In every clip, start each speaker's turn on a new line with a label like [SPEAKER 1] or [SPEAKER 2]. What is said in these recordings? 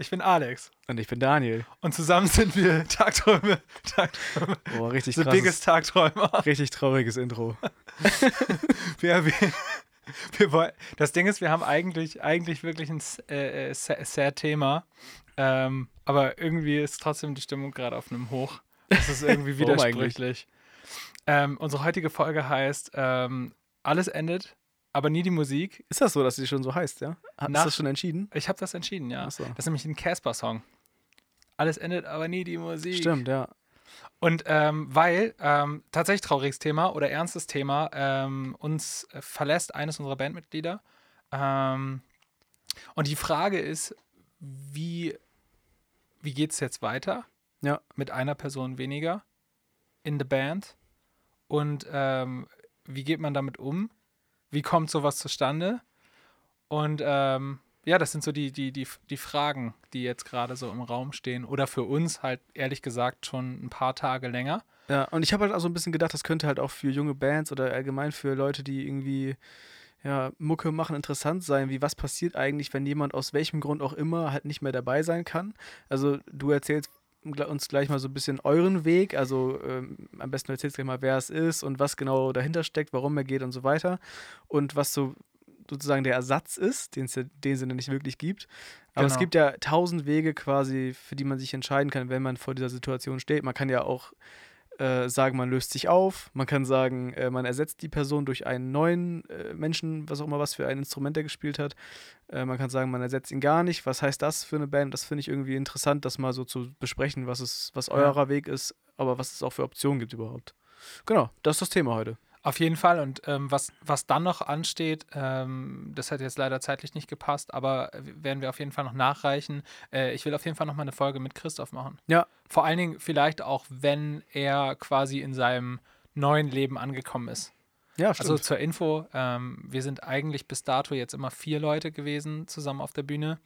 [SPEAKER 1] Ich bin Alex.
[SPEAKER 2] Und ich bin Daniel.
[SPEAKER 1] Und zusammen sind wir Tagträume. Tagträume.
[SPEAKER 2] Boah, richtig
[SPEAKER 1] The
[SPEAKER 2] krasses,
[SPEAKER 1] biggest Tagträumer.
[SPEAKER 2] richtig trauriges Intro.
[SPEAKER 1] Wir, wir, wir wollen, das Ding ist, wir haben eigentlich, eigentlich wirklich ein äh, äh, sa- sad Thema. Ähm, aber irgendwie ist trotzdem die Stimmung gerade auf einem Hoch. Das ist irgendwie widersprüchlich. Ähm, unsere heutige Folge heißt ähm, Alles endet, aber nie die Musik.
[SPEAKER 2] Ist das so, dass sie schon so heißt, ja? Hast du das schon entschieden?
[SPEAKER 1] Ich habe das entschieden, ja.
[SPEAKER 2] So.
[SPEAKER 1] Das ist nämlich ein Casper-Song. Alles endet, aber nie die Musik.
[SPEAKER 2] Stimmt, ja.
[SPEAKER 1] Und ähm, weil ähm, tatsächlich trauriges Thema oder ernstes Thema ähm, uns verlässt eines unserer Bandmitglieder. Ähm, und die Frage ist, wie, wie geht es jetzt weiter
[SPEAKER 2] Ja.
[SPEAKER 1] mit einer Person weniger in der Band? Und ähm, wie geht man damit um? Wie kommt sowas zustande? Und ähm, ja, das sind so die, die, die, die Fragen, die jetzt gerade so im Raum stehen. Oder für uns halt ehrlich gesagt schon ein paar Tage länger.
[SPEAKER 2] Ja, und ich habe halt auch so ein bisschen gedacht, das könnte halt auch für junge Bands oder allgemein für Leute, die irgendwie ja, Mucke machen, interessant sein, wie was passiert eigentlich, wenn jemand aus welchem Grund auch immer halt nicht mehr dabei sein kann. Also du erzählst uns gleich mal so ein bisschen euren Weg, also ähm, am besten du erzählst gleich mal, wer es ist und was genau dahinter steckt, warum er geht und so weiter und was so sozusagen der Ersatz ist, den es ja in dem Sinne nicht wirklich gibt. Aber es
[SPEAKER 1] Genau.
[SPEAKER 2] gibt ja tausend Wege quasi, für die man sich entscheiden kann, wenn man vor dieser Situation steht. Man kann ja auch äh, sagen, man löst sich auf. Man kann sagen, äh, man ersetzt die Person durch einen neuen äh, Menschen, was auch immer was für ein Instrument er gespielt hat. Äh, man kann sagen, man ersetzt ihn gar nicht. Was heißt das für eine Band? Das finde ich irgendwie interessant, das mal so zu besprechen, was es, was
[SPEAKER 1] Ja.
[SPEAKER 2] eurer Weg ist, aber was es auch für Optionen gibt überhaupt. Genau, das ist das Thema heute.
[SPEAKER 1] Auf jeden Fall. Und ähm, was, was dann noch ansteht, ähm, das hat jetzt leider zeitlich nicht gepasst, aber werden wir auf jeden Fall noch nachreichen. Äh, ich will auf jeden Fall noch mal eine Folge mit Christoph machen.
[SPEAKER 2] Ja.
[SPEAKER 1] Vor allen Dingen vielleicht auch, wenn er quasi in seinem neuen Leben angekommen ist.
[SPEAKER 2] Ja,
[SPEAKER 1] Also zur Info, ähm, wir sind eigentlich bis dato jetzt immer vier Leute gewesen zusammen auf der Bühne.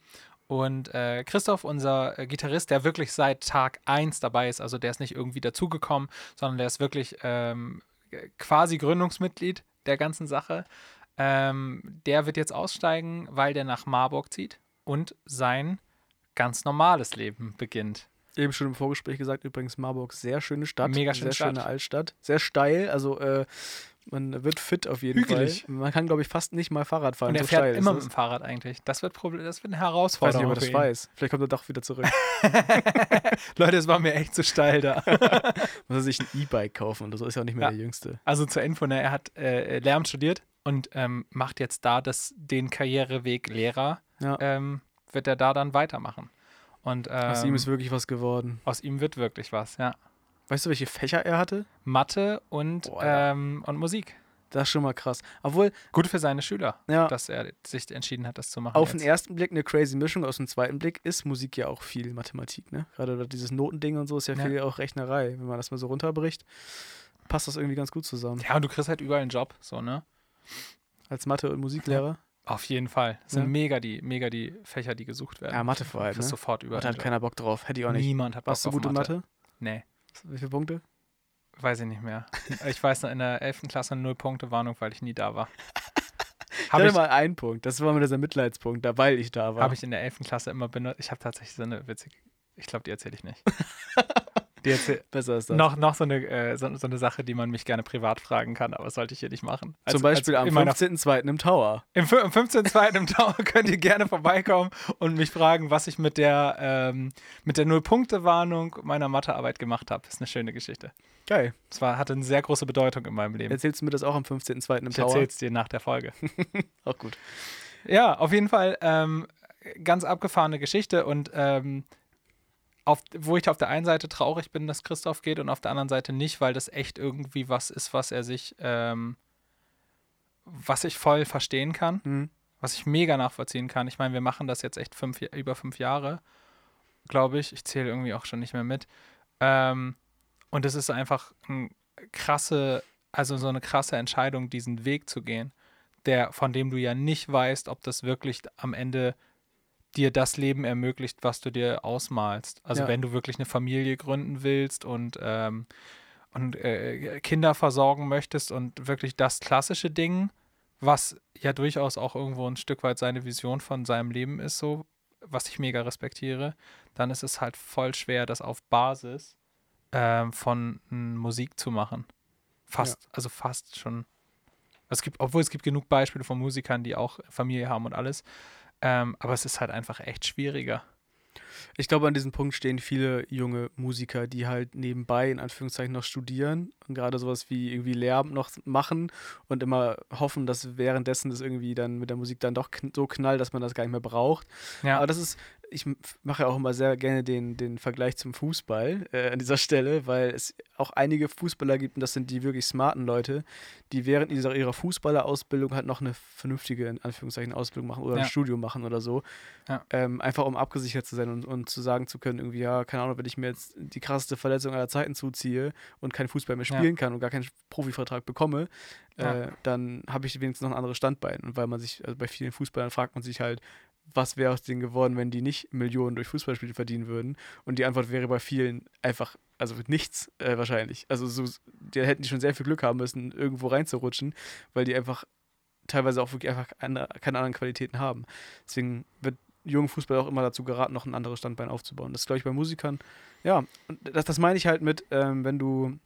[SPEAKER 1] Und äh, Christoph, unser äh, Gitarrist, der wirklich seit Tag 1 dabei ist, also der ist nicht irgendwie dazugekommen, sondern der ist wirklich ähm, quasi Gründungsmitglied der ganzen Sache. Ähm, der wird jetzt aussteigen, weil der nach Marburg zieht und sein ganz normales Leben beginnt.
[SPEAKER 2] Eben schon im Vorgespräch gesagt, übrigens Marburg, sehr schöne Stadt.
[SPEAKER 1] Mega schöne
[SPEAKER 2] Sehr schöne
[SPEAKER 1] Stadt.
[SPEAKER 2] Altstadt. Sehr steil, also äh, man wird fit auf jeden
[SPEAKER 1] Hügelig.
[SPEAKER 2] Fall. Man kann, glaube ich, fast nicht mal Fahrrad fahren.
[SPEAKER 1] Und er
[SPEAKER 2] so
[SPEAKER 1] fährt immer mit dem Fahrrad eigentlich. Das wird, Problem, das wird eine
[SPEAKER 2] Ich weiß nicht,
[SPEAKER 1] Herausforderung.
[SPEAKER 2] ob er das weiß. Vielleicht kommt er doch wieder zurück.
[SPEAKER 1] Leute, es war mir echt zu steil da.
[SPEAKER 2] Muss er sich ein E-Bike kaufen und so ist ja auch nicht mehr
[SPEAKER 1] Ja.
[SPEAKER 2] der Jüngste.
[SPEAKER 1] Also zur Info, ne, er hat äh, Lehramt studiert und ähm, macht jetzt da das, den Karriereweg Lehrer,
[SPEAKER 2] Ja.
[SPEAKER 1] ähm, wird er da dann weitermachen. Und ähm,
[SPEAKER 2] Aus ihm ist wirklich was geworden.
[SPEAKER 1] aus ihm wird wirklich was, ja.
[SPEAKER 2] Weißt du, welche Fächer er hatte?
[SPEAKER 1] Mathe und,
[SPEAKER 2] Boah,
[SPEAKER 1] ähm, und Musik.
[SPEAKER 2] Das ist schon mal krass. Obwohl,
[SPEAKER 1] Gut für seine Schüler,
[SPEAKER 2] ja,
[SPEAKER 1] dass er sich entschieden hat, das zu machen.
[SPEAKER 2] auf den
[SPEAKER 1] jetzt.
[SPEAKER 2] ersten Blick eine crazy Mischung, aus dem zweiten Blick ist Musik ja auch viel Mathematik, ne? Gerade dieses Notending und so ist ja
[SPEAKER 1] Ja.
[SPEAKER 2] viel auch Rechnerei. Wenn man das mal so runterbricht, passt das irgendwie ganz gut zusammen.
[SPEAKER 1] Ja, und du kriegst halt überall einen Job, so, ne?
[SPEAKER 2] Als Mathe- und Musiklehrer.
[SPEAKER 1] Auf jeden Fall. Das sind
[SPEAKER 2] Ja.
[SPEAKER 1] mega die, mega die Fächer, die gesucht werden.
[SPEAKER 2] Ja, Mathe vor allem,
[SPEAKER 1] Kriegst
[SPEAKER 2] ne?
[SPEAKER 1] sofort überall.
[SPEAKER 2] Mathe hat
[SPEAKER 1] Job.
[SPEAKER 2] keiner Bock drauf. Hätte ich auch nicht.
[SPEAKER 1] Niemand hat Bock
[SPEAKER 2] Warst du
[SPEAKER 1] auf
[SPEAKER 2] gut in Mathe?
[SPEAKER 1] Nee.
[SPEAKER 2] Wie viele Punkte?
[SPEAKER 1] Weiß ich nicht mehr. Ich weiß noch, in der 11. Klasse null Punkte Warnung, weil ich nie da war. Habe
[SPEAKER 2] hatte
[SPEAKER 1] ich,
[SPEAKER 2] mal einen Punkt. Das war mir dieser Mitleidspunkt, da weil ich da war.
[SPEAKER 1] hab ich in der 11. Klasse immer benutzt. Ich habe tatsächlich so eine witzige, ich glaube, die erzähle ich nicht. Die erzähl
[SPEAKER 2] Besser ist das.
[SPEAKER 1] noch, noch so, eine, äh, so, so eine Sache, die man mich gerne privat fragen kann, aber das sollte ich hier nicht machen. Als-
[SPEAKER 2] Zum Beispiel
[SPEAKER 1] als
[SPEAKER 2] am
[SPEAKER 1] in meiner
[SPEAKER 2] 15.02. im Tower.
[SPEAKER 1] Im, am 15.02. im Tower könnt ihr gerne vorbeikommen und mich fragen, was ich mit der, ähm, mit der Null-Punkte-Warnung meiner Mathearbeit gemacht habe. Ist eine schöne Geschichte.
[SPEAKER 2] Geil.
[SPEAKER 1] Es war, hatte eine sehr große Bedeutung in meinem Leben.
[SPEAKER 2] Erzählst du mir das auch am 15.02. im
[SPEAKER 1] ich
[SPEAKER 2] Tower?
[SPEAKER 1] erzähle es dir nach der Folge.
[SPEAKER 2] Auch gut.
[SPEAKER 1] Ja, auf jeden Fall ähm, ganz abgefahrene Geschichte und ähm, auf, wo ich auf der einen Seite traurig bin, dass Christoph geht und auf der anderen Seite nicht, weil das echt irgendwie was ist, was er sich, ähm, was ich voll verstehen kann,
[SPEAKER 2] Hm.
[SPEAKER 1] was ich mega nachvollziehen kann. Ich meine, wir machen das jetzt echt fünf, über fünf Jahre, glaube ich. Ich zähle irgendwie auch schon nicht mehr mit. Ähm, und es ist einfach ein krasse, also so eine krasse Entscheidung, diesen Weg zu gehen, der, von dem du ja nicht weißt, ob das wirklich am Ende dir das Leben ermöglicht, was du dir ausmalst. Also
[SPEAKER 2] Ja.
[SPEAKER 1] wenn du wirklich eine Familie gründen willst und, ähm, und äh, Kinder versorgen möchtest und wirklich das klassische Ding, was ja durchaus auch irgendwo ein Stück weit seine Vision von seinem Leben ist, so, was ich mega respektiere, dann ist es halt voll schwer, das auf Basis ähm, von m, Musik zu machen. Fast, also fast schon. Es gibt, obwohl es gibt genug Beispiele von Musikern, die auch Familie haben und alles. Ähm, aber es ist halt einfach echt schwieriger.
[SPEAKER 2] Ich glaube, an diesem Punkt stehen viele junge Musiker, die halt nebenbei in Anführungszeichen noch studieren und gerade sowas wie irgendwie Lehramt noch machen und immer hoffen, dass währenddessen das irgendwie dann mit der Musik dann doch kn so knallt, dass man das gar nicht mehr braucht.
[SPEAKER 1] Ja.
[SPEAKER 2] Aber das ist, ich mache ja auch immer sehr gerne den, den Vergleich zum Fußball äh, an dieser Stelle, weil es auch einige Fußballer gibt, und das sind die wirklich smarten Leute, die während dieser, ihrer Fußballerausbildung halt noch eine vernünftige, in Anführungszeichen, Ausbildung machen oder
[SPEAKER 1] Ja.
[SPEAKER 2] ein Studium machen oder so.
[SPEAKER 1] Ja.
[SPEAKER 2] Ähm, einfach um abgesichert zu sein und, und zu sagen zu können, irgendwie, ja, keine Ahnung, wenn ich mir jetzt die krasseste Verletzung aller Zeiten zuziehe und keinen Fußball mehr
[SPEAKER 1] Ja.
[SPEAKER 2] spielen kann und gar keinen Profivertrag bekomme,
[SPEAKER 1] Ja.
[SPEAKER 2] äh, dann habe ich wenigstens noch ein anderes Standbein. Und weil man sich, also bei vielen Fußballern fragt man sich halt, was wäre aus denen geworden, wenn die nicht Millionen durch Fußballspiele verdienen würden? Und die Antwort wäre bei vielen einfach, also nichts äh, wahrscheinlich. Also so, die hätten die schon sehr viel Glück haben müssen, irgendwo reinzurutschen, weil die einfach teilweise auch wirklich einfach eine, keine anderen Qualitäten haben. Deswegen wird jungen Fußball auch immer dazu geraten, noch ein anderes Standbein aufzubauen. Das glaube ich bei Musikern, ja, und das, das meine ich halt mit, ähm, wenn du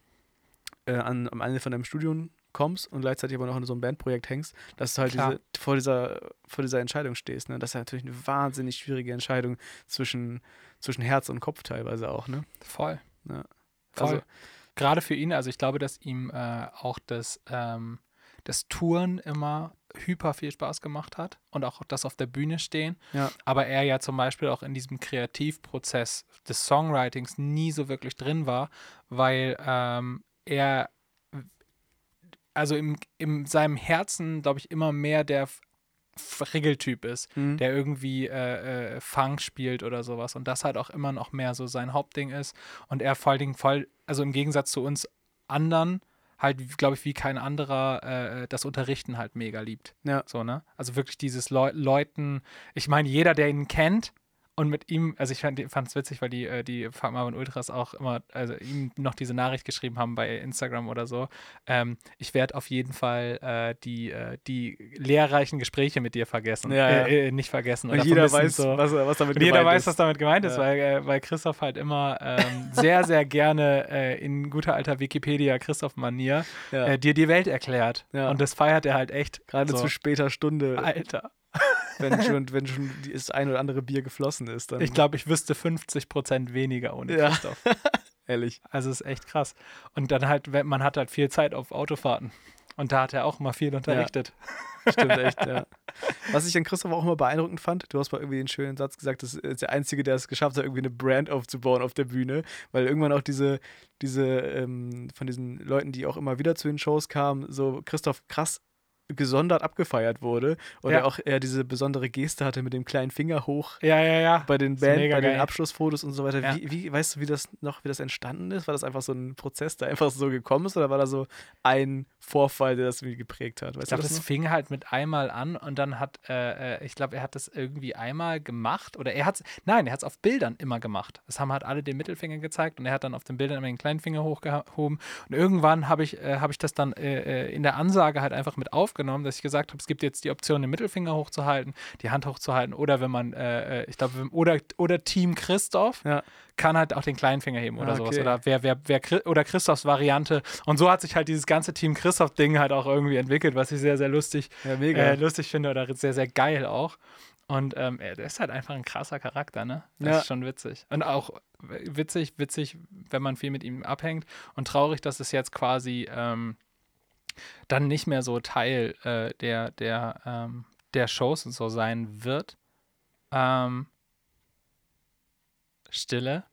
[SPEAKER 2] äh, an, am Ende von deinem Studium kommst und gleichzeitig aber noch in so einem Bandprojekt hängst, dass du halt diese, vor, dieser, vor dieser Entscheidung stehst. Ne? Das ist ja natürlich eine wahnsinnig schwierige Entscheidung zwischen, zwischen Herz und Kopf teilweise auch. Ne?
[SPEAKER 1] Voll.
[SPEAKER 2] Ja.
[SPEAKER 1] Voll.
[SPEAKER 2] Also-
[SPEAKER 1] Gerade für ihn, also ich glaube, dass ihm äh, auch das, ähm, das Touren immer hyper viel Spaß gemacht hat und auch das auf der Bühne stehen.
[SPEAKER 2] Ja.
[SPEAKER 1] Aber er ja zum Beispiel auch in diesem Kreativprozess des Songwritings nie so wirklich drin war, weil ähm, er also im, in seinem Herzen, glaube ich, immer mehr der Friggeltyp ist
[SPEAKER 2] Mhm.
[SPEAKER 1] der irgendwie äh, äh, Funk spielt oder sowas und das halt auch immer noch mehr so sein Hauptding ist und er vor allen Dingen voll, also im Gegensatz zu uns anderen, halt, glaube ich, wie kein anderer äh, das Unterrichten halt mega liebt.
[SPEAKER 2] Ja.
[SPEAKER 1] So, ne? Also wirklich dieses Leu Leuten, ich meine, jeder, der ihn kennt und mit ihm, also ich fand es witzig, weil die, äh, die Fuck Marvin Ultras auch immer, also ihm noch diese Nachricht geschrieben haben bei Instagram oder so. Ähm, ich werde auf jeden Fall äh, die, äh, die lehrreichen Gespräche mit dir vergessen.
[SPEAKER 2] Ja, ja.
[SPEAKER 1] Äh, äh, nicht vergessen.
[SPEAKER 2] Und jeder weiß,
[SPEAKER 1] so.
[SPEAKER 2] was, was damit
[SPEAKER 1] Und jeder
[SPEAKER 2] gemeint
[SPEAKER 1] weiß, was damit gemeint ist,
[SPEAKER 2] Ja.
[SPEAKER 1] weil, äh, weil Christoph halt immer ähm, sehr, sehr gerne in guter alter Wikipedia-Christoph-Manier
[SPEAKER 2] ja.
[SPEAKER 1] äh, dir die Welt erklärt. Und das feiert er halt echt.
[SPEAKER 2] Gerade
[SPEAKER 1] so.
[SPEAKER 2] zu später Stunde,
[SPEAKER 1] Alter.
[SPEAKER 2] wenn schon, wenn schon das ein oder andere Bier geflossen ist. Dann,
[SPEAKER 1] Ich glaube, ich wüsste 50 Prozent weniger ohne
[SPEAKER 2] Ja.
[SPEAKER 1] Christoph.
[SPEAKER 2] ehrlich.
[SPEAKER 1] Also ist echt krass. Und dann halt, man hat halt viel Zeit auf Autofahrten. Und da hat er auch immer viel unterrichtet.
[SPEAKER 2] Stimmt echt, ja. Was ich an Christoph auch immer beeindruckend fand, du hast mal irgendwie den schönen Satz gesagt, das ist der Einzige, der es geschafft hat, irgendwie eine Brand aufzubauen auf der Bühne, weil irgendwann auch diese, diese, ähm, von diesen Leuten, die auch immer wieder zu den Shows kamen, so Christoph krass gesondert abgefeiert wurde und
[SPEAKER 1] Ja.
[SPEAKER 2] er auch eher diese besondere Geste hatte mit dem kleinen Finger hoch
[SPEAKER 1] Ja, ja, ja.
[SPEAKER 2] bei den Band, bei den. Abschlussfotos und so weiter.
[SPEAKER 1] Ja.
[SPEAKER 2] Wie, wie, weißt du, wie das noch, wie das entstanden ist? War das einfach so ein Prozess, der einfach so gekommen ist oder war da so ein Vorfall, der das irgendwie geprägt hat? Weißt
[SPEAKER 1] Ich glaube, das
[SPEAKER 2] das
[SPEAKER 1] fing halt mit einmal an und dann hat, äh, äh, ich glaube, er hat das irgendwie einmal gemacht oder er hat es, nein, er hat es auf Bildern immer gemacht. Das haben halt alle den Mittelfinger gezeigt und er hat dann auf den Bildern immer den kleinen Finger hochgehoben. Und irgendwann habe ich, äh, hab ich das dann äh, äh, in der Ansage halt einfach mit aufgenommen, dass ich gesagt habe, es gibt jetzt die Option, den Mittelfinger hochzuhalten, die Hand hochzuhalten oder wenn man, äh, äh, ich glaube, oder, oder Team Christoph
[SPEAKER 2] Ja.
[SPEAKER 1] kann halt auch den kleinen Finger heben oder
[SPEAKER 2] Ah,
[SPEAKER 1] sowas.
[SPEAKER 2] okay.
[SPEAKER 1] Oder wer, wer, wer oder Christophs Variante. Und so hat sich halt dieses ganze Team Christoph-Ding halt auch irgendwie entwickelt, was ich sehr, sehr lustig,
[SPEAKER 2] Ja, mega.
[SPEAKER 1] äh, lustig finde oder sehr, sehr geil auch. Und ähm, er ist halt einfach ein krasser Charakter, ne? Das
[SPEAKER 2] Ja.
[SPEAKER 1] ist schon witzig. Und auch witzig, witzig, wenn man viel mit ihm abhängt. Und traurig, dass es jetzt quasi ähm, dann nicht mehr so Teil äh, der, der, ähm, der Shows und so sein wird. Ähm, Stille.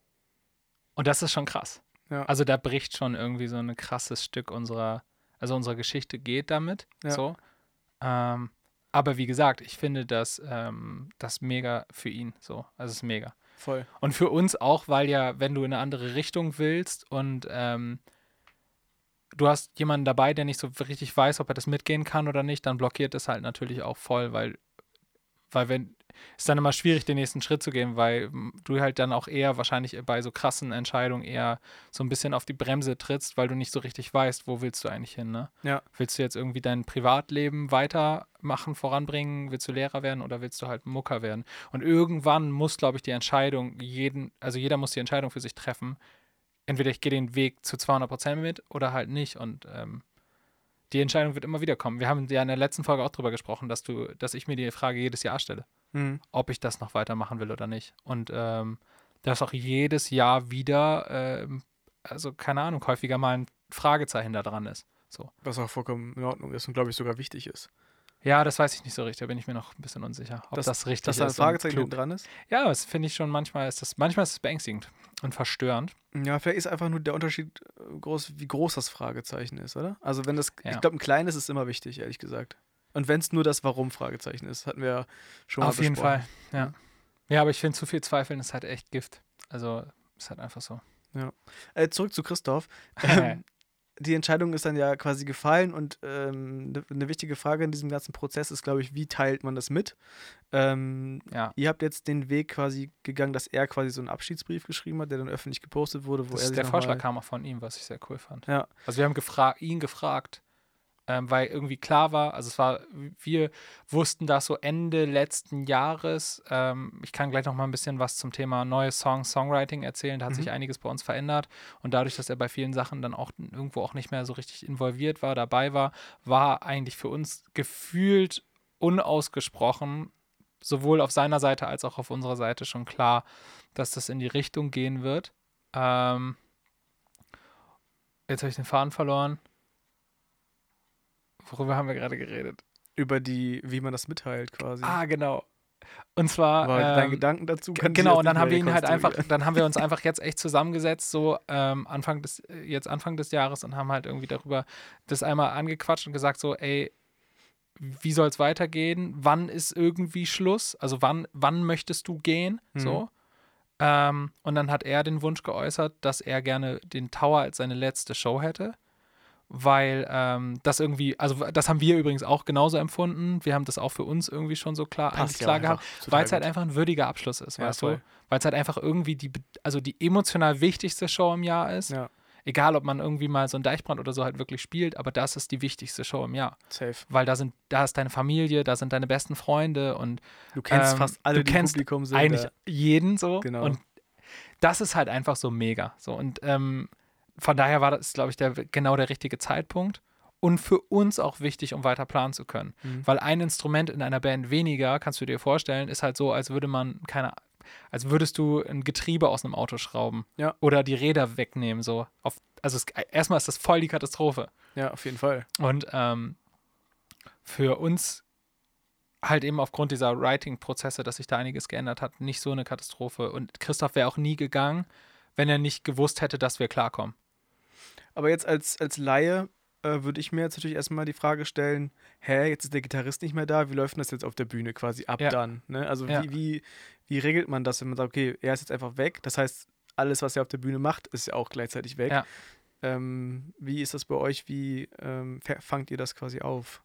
[SPEAKER 1] Und das ist schon krass.
[SPEAKER 2] Ja.
[SPEAKER 1] Also da bricht schon irgendwie so ein krasses Stück unserer, also unserer Geschichte geht damit.
[SPEAKER 2] Ja.
[SPEAKER 1] So. Ähm, aber wie gesagt, ich finde das, ähm, das mega für ihn so. Also es ist mega.
[SPEAKER 2] Voll.
[SPEAKER 1] Und für uns auch, weil ja, wenn du in eine andere Richtung willst und ähm, du hast jemanden dabei, der nicht so richtig weiß, ob er das mitgehen kann oder nicht, dann blockiert es halt natürlich auch voll, weil, weil wenn, ist dann immer schwierig, den nächsten Schritt zu gehen, weil du halt dann auch eher wahrscheinlich bei so krassen Entscheidungen eher so ein bisschen auf die Bremse trittst, weil du nicht so richtig weißt, wo willst du eigentlich hin, ne?
[SPEAKER 2] Ja.
[SPEAKER 1] Willst du jetzt irgendwie dein Privatleben weitermachen, voranbringen? Willst du Lehrer werden oder willst du halt Mucker werden? Und irgendwann muss, glaube ich, die Entscheidung jeden, also jeder muss die Entscheidung für sich treffen. Entweder ich gehe den Weg zu 200 Prozent mit oder halt nicht und ähm, die Entscheidung wird immer wieder kommen. Wir haben ja in der letzten Folge auch drüber gesprochen, dass du, dass ich mir die Frage jedes Jahr stelle,
[SPEAKER 2] Mhm.
[SPEAKER 1] ob ich das noch weitermachen will oder nicht. Und ähm, dass auch jedes Jahr wieder, ähm, also keine Ahnung, häufiger mal ein Fragezeichen da dran ist. So.
[SPEAKER 2] Was auch vollkommen in Ordnung ist und glaube ich sogar wichtig ist.
[SPEAKER 1] Ja, das weiß ich nicht so richtig, da bin ich mir noch ein bisschen unsicher, ob
[SPEAKER 2] Dass-
[SPEAKER 1] das richtig
[SPEAKER 2] Dass da ein
[SPEAKER 1] ist. und
[SPEAKER 2] Fragezeichen
[SPEAKER 1] klug.
[SPEAKER 2] dran ist.
[SPEAKER 1] Ja, das finde ich schon manchmal ist das, manchmal ist es beängstigend und verstörend.
[SPEAKER 2] Ja, vielleicht ist einfach nur der Unterschied äh, groß, wie groß das Fragezeichen ist, oder? Also wenn das,
[SPEAKER 1] Ja.
[SPEAKER 2] ich glaube, ein kleines ist immer wichtig, ehrlich gesagt. Und wenn es nur das Warum-Fragezeichen ist, hatten wir ja schon mal
[SPEAKER 1] Auf jeden
[SPEAKER 2] besprochen.
[SPEAKER 1] Fall, ja. Ja, aber ich finde, zu viel Zweifeln ist halt echt Gift. Also ist halt einfach so.
[SPEAKER 2] Äh, zurück zu Christoph. Ähm, die Entscheidung ist dann ja quasi gefallen und ähm, ne- eine wichtige Frage in diesem ganzen Prozess ist, glaube ich, wie teilt man das mit? Ähm,
[SPEAKER 1] ja.
[SPEAKER 2] ihr habt jetzt den Weg quasi gegangen, dass er quasi so einen Abschiedsbrief geschrieben hat, der dann öffentlich gepostet wurde, wo
[SPEAKER 1] Das
[SPEAKER 2] er
[SPEAKER 1] ist der Vorschlag kam auch von ihm, was ich sehr cool fand.
[SPEAKER 2] Ja.
[SPEAKER 1] Also wir haben gefra ihn gefragt, ähm, weil irgendwie klar war, also es war, wir wussten das so Ende letzten Jahres. Ähm, ich kann gleich noch mal ein bisschen was zum Thema neue Songs, Songwriting erzählen. Da hat
[SPEAKER 2] Mhm.
[SPEAKER 1] sich einiges bei uns verändert. Und dadurch, dass er bei vielen Sachen dann auch irgendwo auch nicht mehr so richtig involviert war, dabei war, war eigentlich für uns gefühlt unausgesprochen, sowohl auf seiner Seite als auch auf unserer Seite schon klar, dass das in die Richtung gehen wird. Ähm, jetzt habe ich den Faden verloren. Worüber haben wir gerade geredet?
[SPEAKER 2] über die, wie man das mitteilt quasi.
[SPEAKER 1] Ah, genau. Und zwar.
[SPEAKER 2] Aber dein
[SPEAKER 1] ähm,
[SPEAKER 2] Gedanken dazu
[SPEAKER 1] Genau, und dann haben wir ihn halt einfach, dann haben wir uns einfach jetzt echt zusammengesetzt, so ähm, Anfang des, äh, jetzt Anfang des Jahres und haben halt irgendwie darüber das einmal angequatscht und gesagt, so, ey, wie soll es weitergehen? Wann ist irgendwie Schluss? Also wann, wann möchtest du gehen?
[SPEAKER 2] Mhm.
[SPEAKER 1] So. Ähm, und dann hat er den Wunsch geäußert, dass er gerne den Tower als seine letzte Show hätte. Weil ähm, das irgendwie, also das haben wir übrigens auch genauso empfunden. Wir haben das auch für uns irgendwie schon so klar, eigentlich
[SPEAKER 2] Passt ja
[SPEAKER 1] klar
[SPEAKER 2] auch
[SPEAKER 1] gehabt weil es halt einfach ein würdiger Abschluss ist,
[SPEAKER 2] Ja,
[SPEAKER 1] weißt
[SPEAKER 2] voll.
[SPEAKER 1] du? Weil es halt einfach irgendwie die, also die emotional wichtigste Show im Jahr ist.
[SPEAKER 2] Ja,
[SPEAKER 1] Egal, ob man irgendwie mal so ein Deichbrand oder so halt wirklich spielt, aber das ist die wichtigste Show im Jahr.
[SPEAKER 2] safe.
[SPEAKER 1] Weil da sind, da ist deine Familie, da sind deine besten Freunde und
[SPEAKER 2] Du kennst
[SPEAKER 1] Ähm,
[SPEAKER 2] fast alle,
[SPEAKER 1] du
[SPEAKER 2] die
[SPEAKER 1] kennst
[SPEAKER 2] Publikum sind.
[SPEAKER 1] eigentlich
[SPEAKER 2] da.
[SPEAKER 1] jeden so.
[SPEAKER 2] Genau.
[SPEAKER 1] Und das ist halt einfach so mega. So, und ähm, von daher war das, glaube ich, der, genau der richtige Zeitpunkt. Und für uns auch wichtig, um weiter planen zu können.
[SPEAKER 2] Mhm.
[SPEAKER 1] Weil ein Instrument in einer Band weniger, kannst du dir vorstellen, ist halt so, als würde man, keine als würdest du ein Getriebe aus einem Auto schrauben.
[SPEAKER 2] Ja.
[SPEAKER 1] Oder die Räder wegnehmen. So. Auf, also es, erstmal ist das voll die Katastrophe.
[SPEAKER 2] Ja, auf jeden Fall.
[SPEAKER 1] Und ähm, für uns halt eben aufgrund dieser Writing-Prozesse, dass sich da einiges geändert hat, nicht so eine Katastrophe. Und Christoph wäre auch nie gegangen, wenn er nicht gewusst hätte, dass wir klarkommen.
[SPEAKER 2] Aber jetzt als, als Laie äh, würde ich mir jetzt natürlich erstmal die Frage stellen, hä, jetzt ist der Gitarrist nicht mehr da, wie läuft denn das jetzt auf der Bühne quasi ab
[SPEAKER 1] Ja.
[SPEAKER 2] dann? Ne? Also
[SPEAKER 1] Ja.
[SPEAKER 2] wie, wie, wie regelt man das, wenn man sagt, okay, er ist jetzt einfach weg, das heißt, alles, was er auf der Bühne macht, ist ja auch gleichzeitig weg.
[SPEAKER 1] Ja.
[SPEAKER 2] Ähm, wie ist das bei euch? Wie ähm, fa- fangt ihr das quasi auf?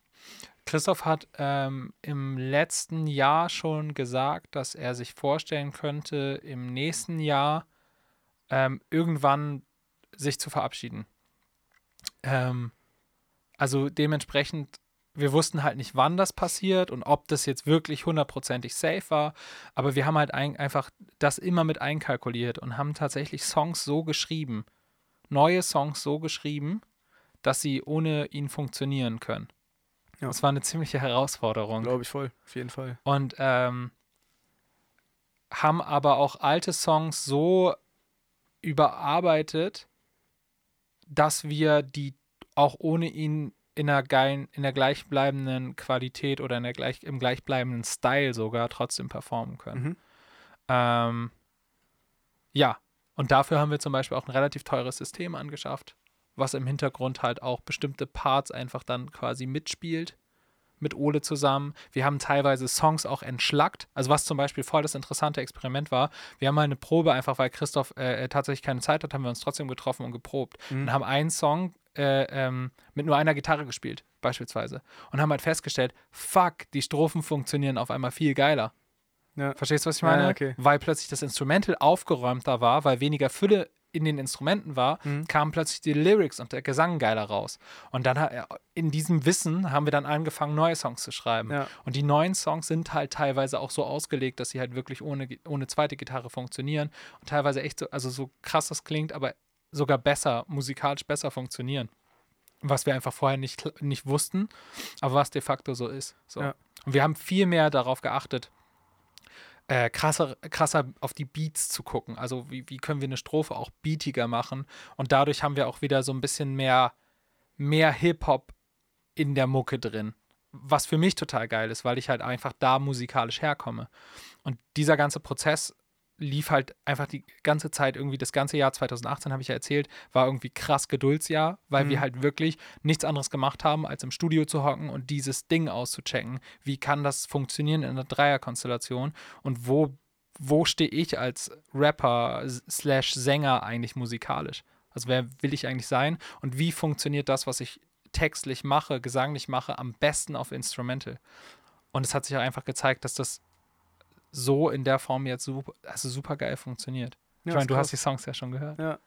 [SPEAKER 1] Christoph hat ähm, im letzten Jahr schon gesagt, dass er sich vorstellen könnte, im nächsten Jahr ähm, irgendwann sich zu verabschieden. Ähm, also dementsprechend, wir wussten halt nicht, wann das passiert und ob das jetzt wirklich hundertprozentig safe war, aber wir haben halt ein, einfach das immer mit einkalkuliert und haben tatsächlich Songs so geschrieben, neue Songs so geschrieben, dass sie ohne ihn funktionieren können.
[SPEAKER 2] Ja.
[SPEAKER 1] Das war eine ziemliche Herausforderung.
[SPEAKER 2] Glaube ich voll, auf jeden Fall.
[SPEAKER 1] Und ähm, haben aber auch alte Songs so überarbeitet, dass wir die auch ohne ihn in der geilen, in der gleichbleibenden Qualität oder in der gleich, im gleichbleibenden Style sogar trotzdem performen können.
[SPEAKER 2] Mhm.
[SPEAKER 1] Ähm, ja, und dafür haben wir zum Beispiel auch ein relativ teures System angeschafft, was im Hintergrund halt auch bestimmte Parts einfach dann quasi mitspielt mit Ole zusammen. Wir haben teilweise Songs auch entschlackt. Also was zum Beispiel voll das interessante Experiment war, wir haben mal eine Probe, einfach weil Christoph äh, tatsächlich keine Zeit hat, haben wir uns trotzdem getroffen und geprobt
[SPEAKER 2] Mhm.
[SPEAKER 1] und haben einen Song äh, ähm, mit nur einer Gitarre gespielt, beispielsweise. Und haben halt festgestellt, fuck, die Strophen funktionieren auf einmal viel geiler.
[SPEAKER 2] Ja.
[SPEAKER 1] Verstehst du, was ich meine?
[SPEAKER 2] ja, okay.
[SPEAKER 1] Weil plötzlich das Instrumental aufgeräumter war, weil weniger Fülle in den Instrumenten war,
[SPEAKER 2] Mhm.
[SPEAKER 1] kamen plötzlich die Lyrics und der Gesang geiler raus. Und dann in diesem Wissen haben wir dann angefangen, neue Songs zu schreiben.
[SPEAKER 2] Ja.
[SPEAKER 1] Und die neuen Songs sind halt teilweise auch so ausgelegt, dass sie halt wirklich ohne, ohne zweite Gitarre funktionieren und teilweise echt so, also so krass das klingt, aber sogar besser, musikalisch besser funktionieren. Was wir einfach vorher nicht, nicht wussten, aber was de facto so ist. So.
[SPEAKER 2] Ja.
[SPEAKER 1] Und wir haben viel mehr darauf geachtet, äh, krasser, krasser auf die Beats zu gucken. Also wie, wie können wir eine Strophe auch beatiger machen. Und dadurch haben wir auch wieder so ein bisschen mehr, mehr Hip-Hop in der Mucke drin. Was für mich total geil ist, weil ich halt einfach da musikalisch herkomme. Und dieser ganze Prozess lief halt einfach die ganze Zeit irgendwie, das ganze Jahr 2018, habe ich ja erzählt, war irgendwie krass Geduldsjahr, weil wir
[SPEAKER 2] Mhm.
[SPEAKER 1] halt wirklich nichts anderes gemacht haben, als im Studio zu hocken und dieses Ding auszuchecken. Wie kann das funktionieren in einer Dreierkonstellation und wo, wo stehe ich als Rapper slash Sänger eigentlich musikalisch? Also wer will ich eigentlich sein und wie funktioniert das, was ich textlich mache, gesanglich mache, am besten auf Instrumental? Und es hat sich auch einfach gezeigt, dass das so in der Form jetzt super, also super geil funktioniert.
[SPEAKER 2] Ja,
[SPEAKER 1] ich meine, du hast die Songs ja schon gehört.
[SPEAKER 2] Ja.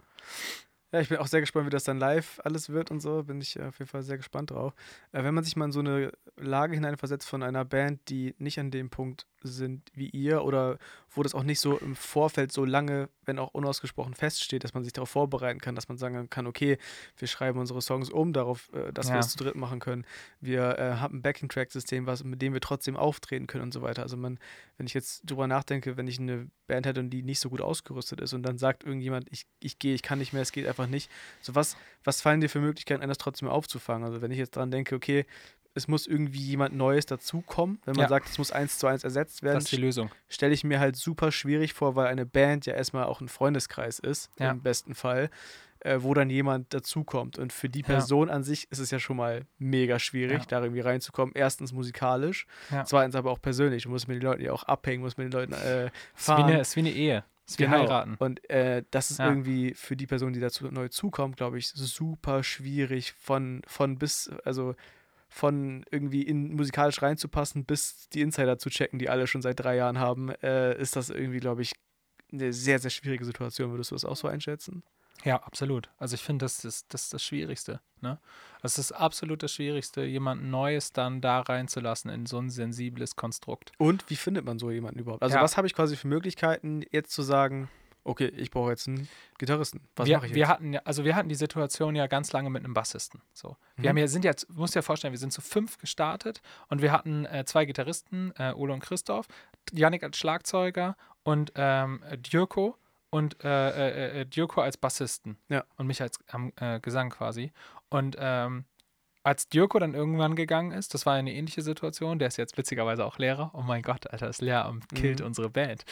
[SPEAKER 2] Ja, ich bin auch sehr gespannt, wie das dann live alles wird und so. Bin ich äh, auf jeden Fall sehr gespannt drauf. Äh, wenn man sich mal in so eine Lage hineinversetzt von einer Band, die nicht an dem Punkt sind wie ihr oder wo das auch nicht so im Vorfeld so lange, wenn auch unausgesprochen feststeht, dass man sich darauf vorbereiten kann, dass man sagen kann, okay, wir schreiben unsere Songs um darauf, äh, dass wir
[SPEAKER 1] Ja.
[SPEAKER 2] es zu dritt machen können. Wir äh, haben ein Backing-Track-System, was mit dem wir trotzdem auftreten können und so weiter. Also man, wenn ich jetzt drüber nachdenke, wenn ich eine Band hätte und die nicht so gut ausgerüstet ist und dann sagt irgendjemand, ich, ich gehe, ich kann nicht mehr, es geht einfach nicht. So was, was fallen dir für Möglichkeiten, das trotzdem aufzufangen? Also wenn ich jetzt dran denke, okay, es muss irgendwie jemand Neues dazukommen, wenn man
[SPEAKER 1] Ja.
[SPEAKER 2] sagt, es muss eins zu eins ersetzt werden,
[SPEAKER 1] Das ist die Lösung.
[SPEAKER 2] stelle ich mir halt super schwierig vor, weil eine Band ja erstmal auch ein Freundeskreis ist,
[SPEAKER 1] Ja.
[SPEAKER 2] im besten Fall, äh, wo dann jemand dazukommt. Und für die
[SPEAKER 1] Ja.
[SPEAKER 2] Person an sich ist es ja schon mal mega schwierig,
[SPEAKER 1] Ja.
[SPEAKER 2] da irgendwie reinzukommen. Erstens musikalisch,
[SPEAKER 1] Ja.
[SPEAKER 2] zweitens aber auch persönlich. Du musst mit den Leuten ja auch abhängen, musst mit den Leuten äh,
[SPEAKER 1] Es ist wie
[SPEAKER 2] fahren.
[SPEAKER 1] eine, es ist wie eine Ehe. Es ist wie
[SPEAKER 2] Genau.
[SPEAKER 1] heiraten.
[SPEAKER 2] Und äh, das ist
[SPEAKER 1] Ja.
[SPEAKER 2] irgendwie für die Person, die dazu neu zukommt, glaube ich, super schwierig von, von bis, also von irgendwie in musikalisch reinzupassen, bis die Insider zu checken, die alle schon seit drei Jahren haben, äh, ist das irgendwie, glaube ich, eine sehr, sehr schwierige Situation. Würdest du das auch so einschätzen?
[SPEAKER 1] Ja, absolut. Also ich finde, das ist, das ist das Schwierigste. Ne? Das ist absolut das Schwierigste, jemand Neues dann da reinzulassen in so ein sensibles Konstrukt.
[SPEAKER 2] Und wie findet man so jemanden überhaupt? Also
[SPEAKER 1] Ja.
[SPEAKER 2] was habe ich quasi für Möglichkeiten, jetzt zu sagen, okay, ich brauche jetzt einen Gitarristen. Was
[SPEAKER 1] wir,
[SPEAKER 2] mache ich
[SPEAKER 1] wir
[SPEAKER 2] jetzt?
[SPEAKER 1] hatten ja, also wir hatten die Situation ja ganz lange mit einem Bassisten. So. Wir
[SPEAKER 2] Mhm.
[SPEAKER 1] haben ja, sind jetzt, du musst dir vorstellen, wir sind zu fünf gestartet und wir hatten äh, zwei Gitarristen, äh, Ole und Christoph, Janik als Schlagzeuger und ähm, Djurko und äh, äh, äh, Djurko als Bassisten
[SPEAKER 2] Ja.
[SPEAKER 1] und mich als am äh, Gesang quasi. Und ähm, als Djurko dann irgendwann gegangen ist, das war eine ähnliche Situation, der ist jetzt witzigerweise auch Lehrer. Oh mein Gott, Alter, das Lehramt killt
[SPEAKER 2] Mhm.
[SPEAKER 1] unsere Band.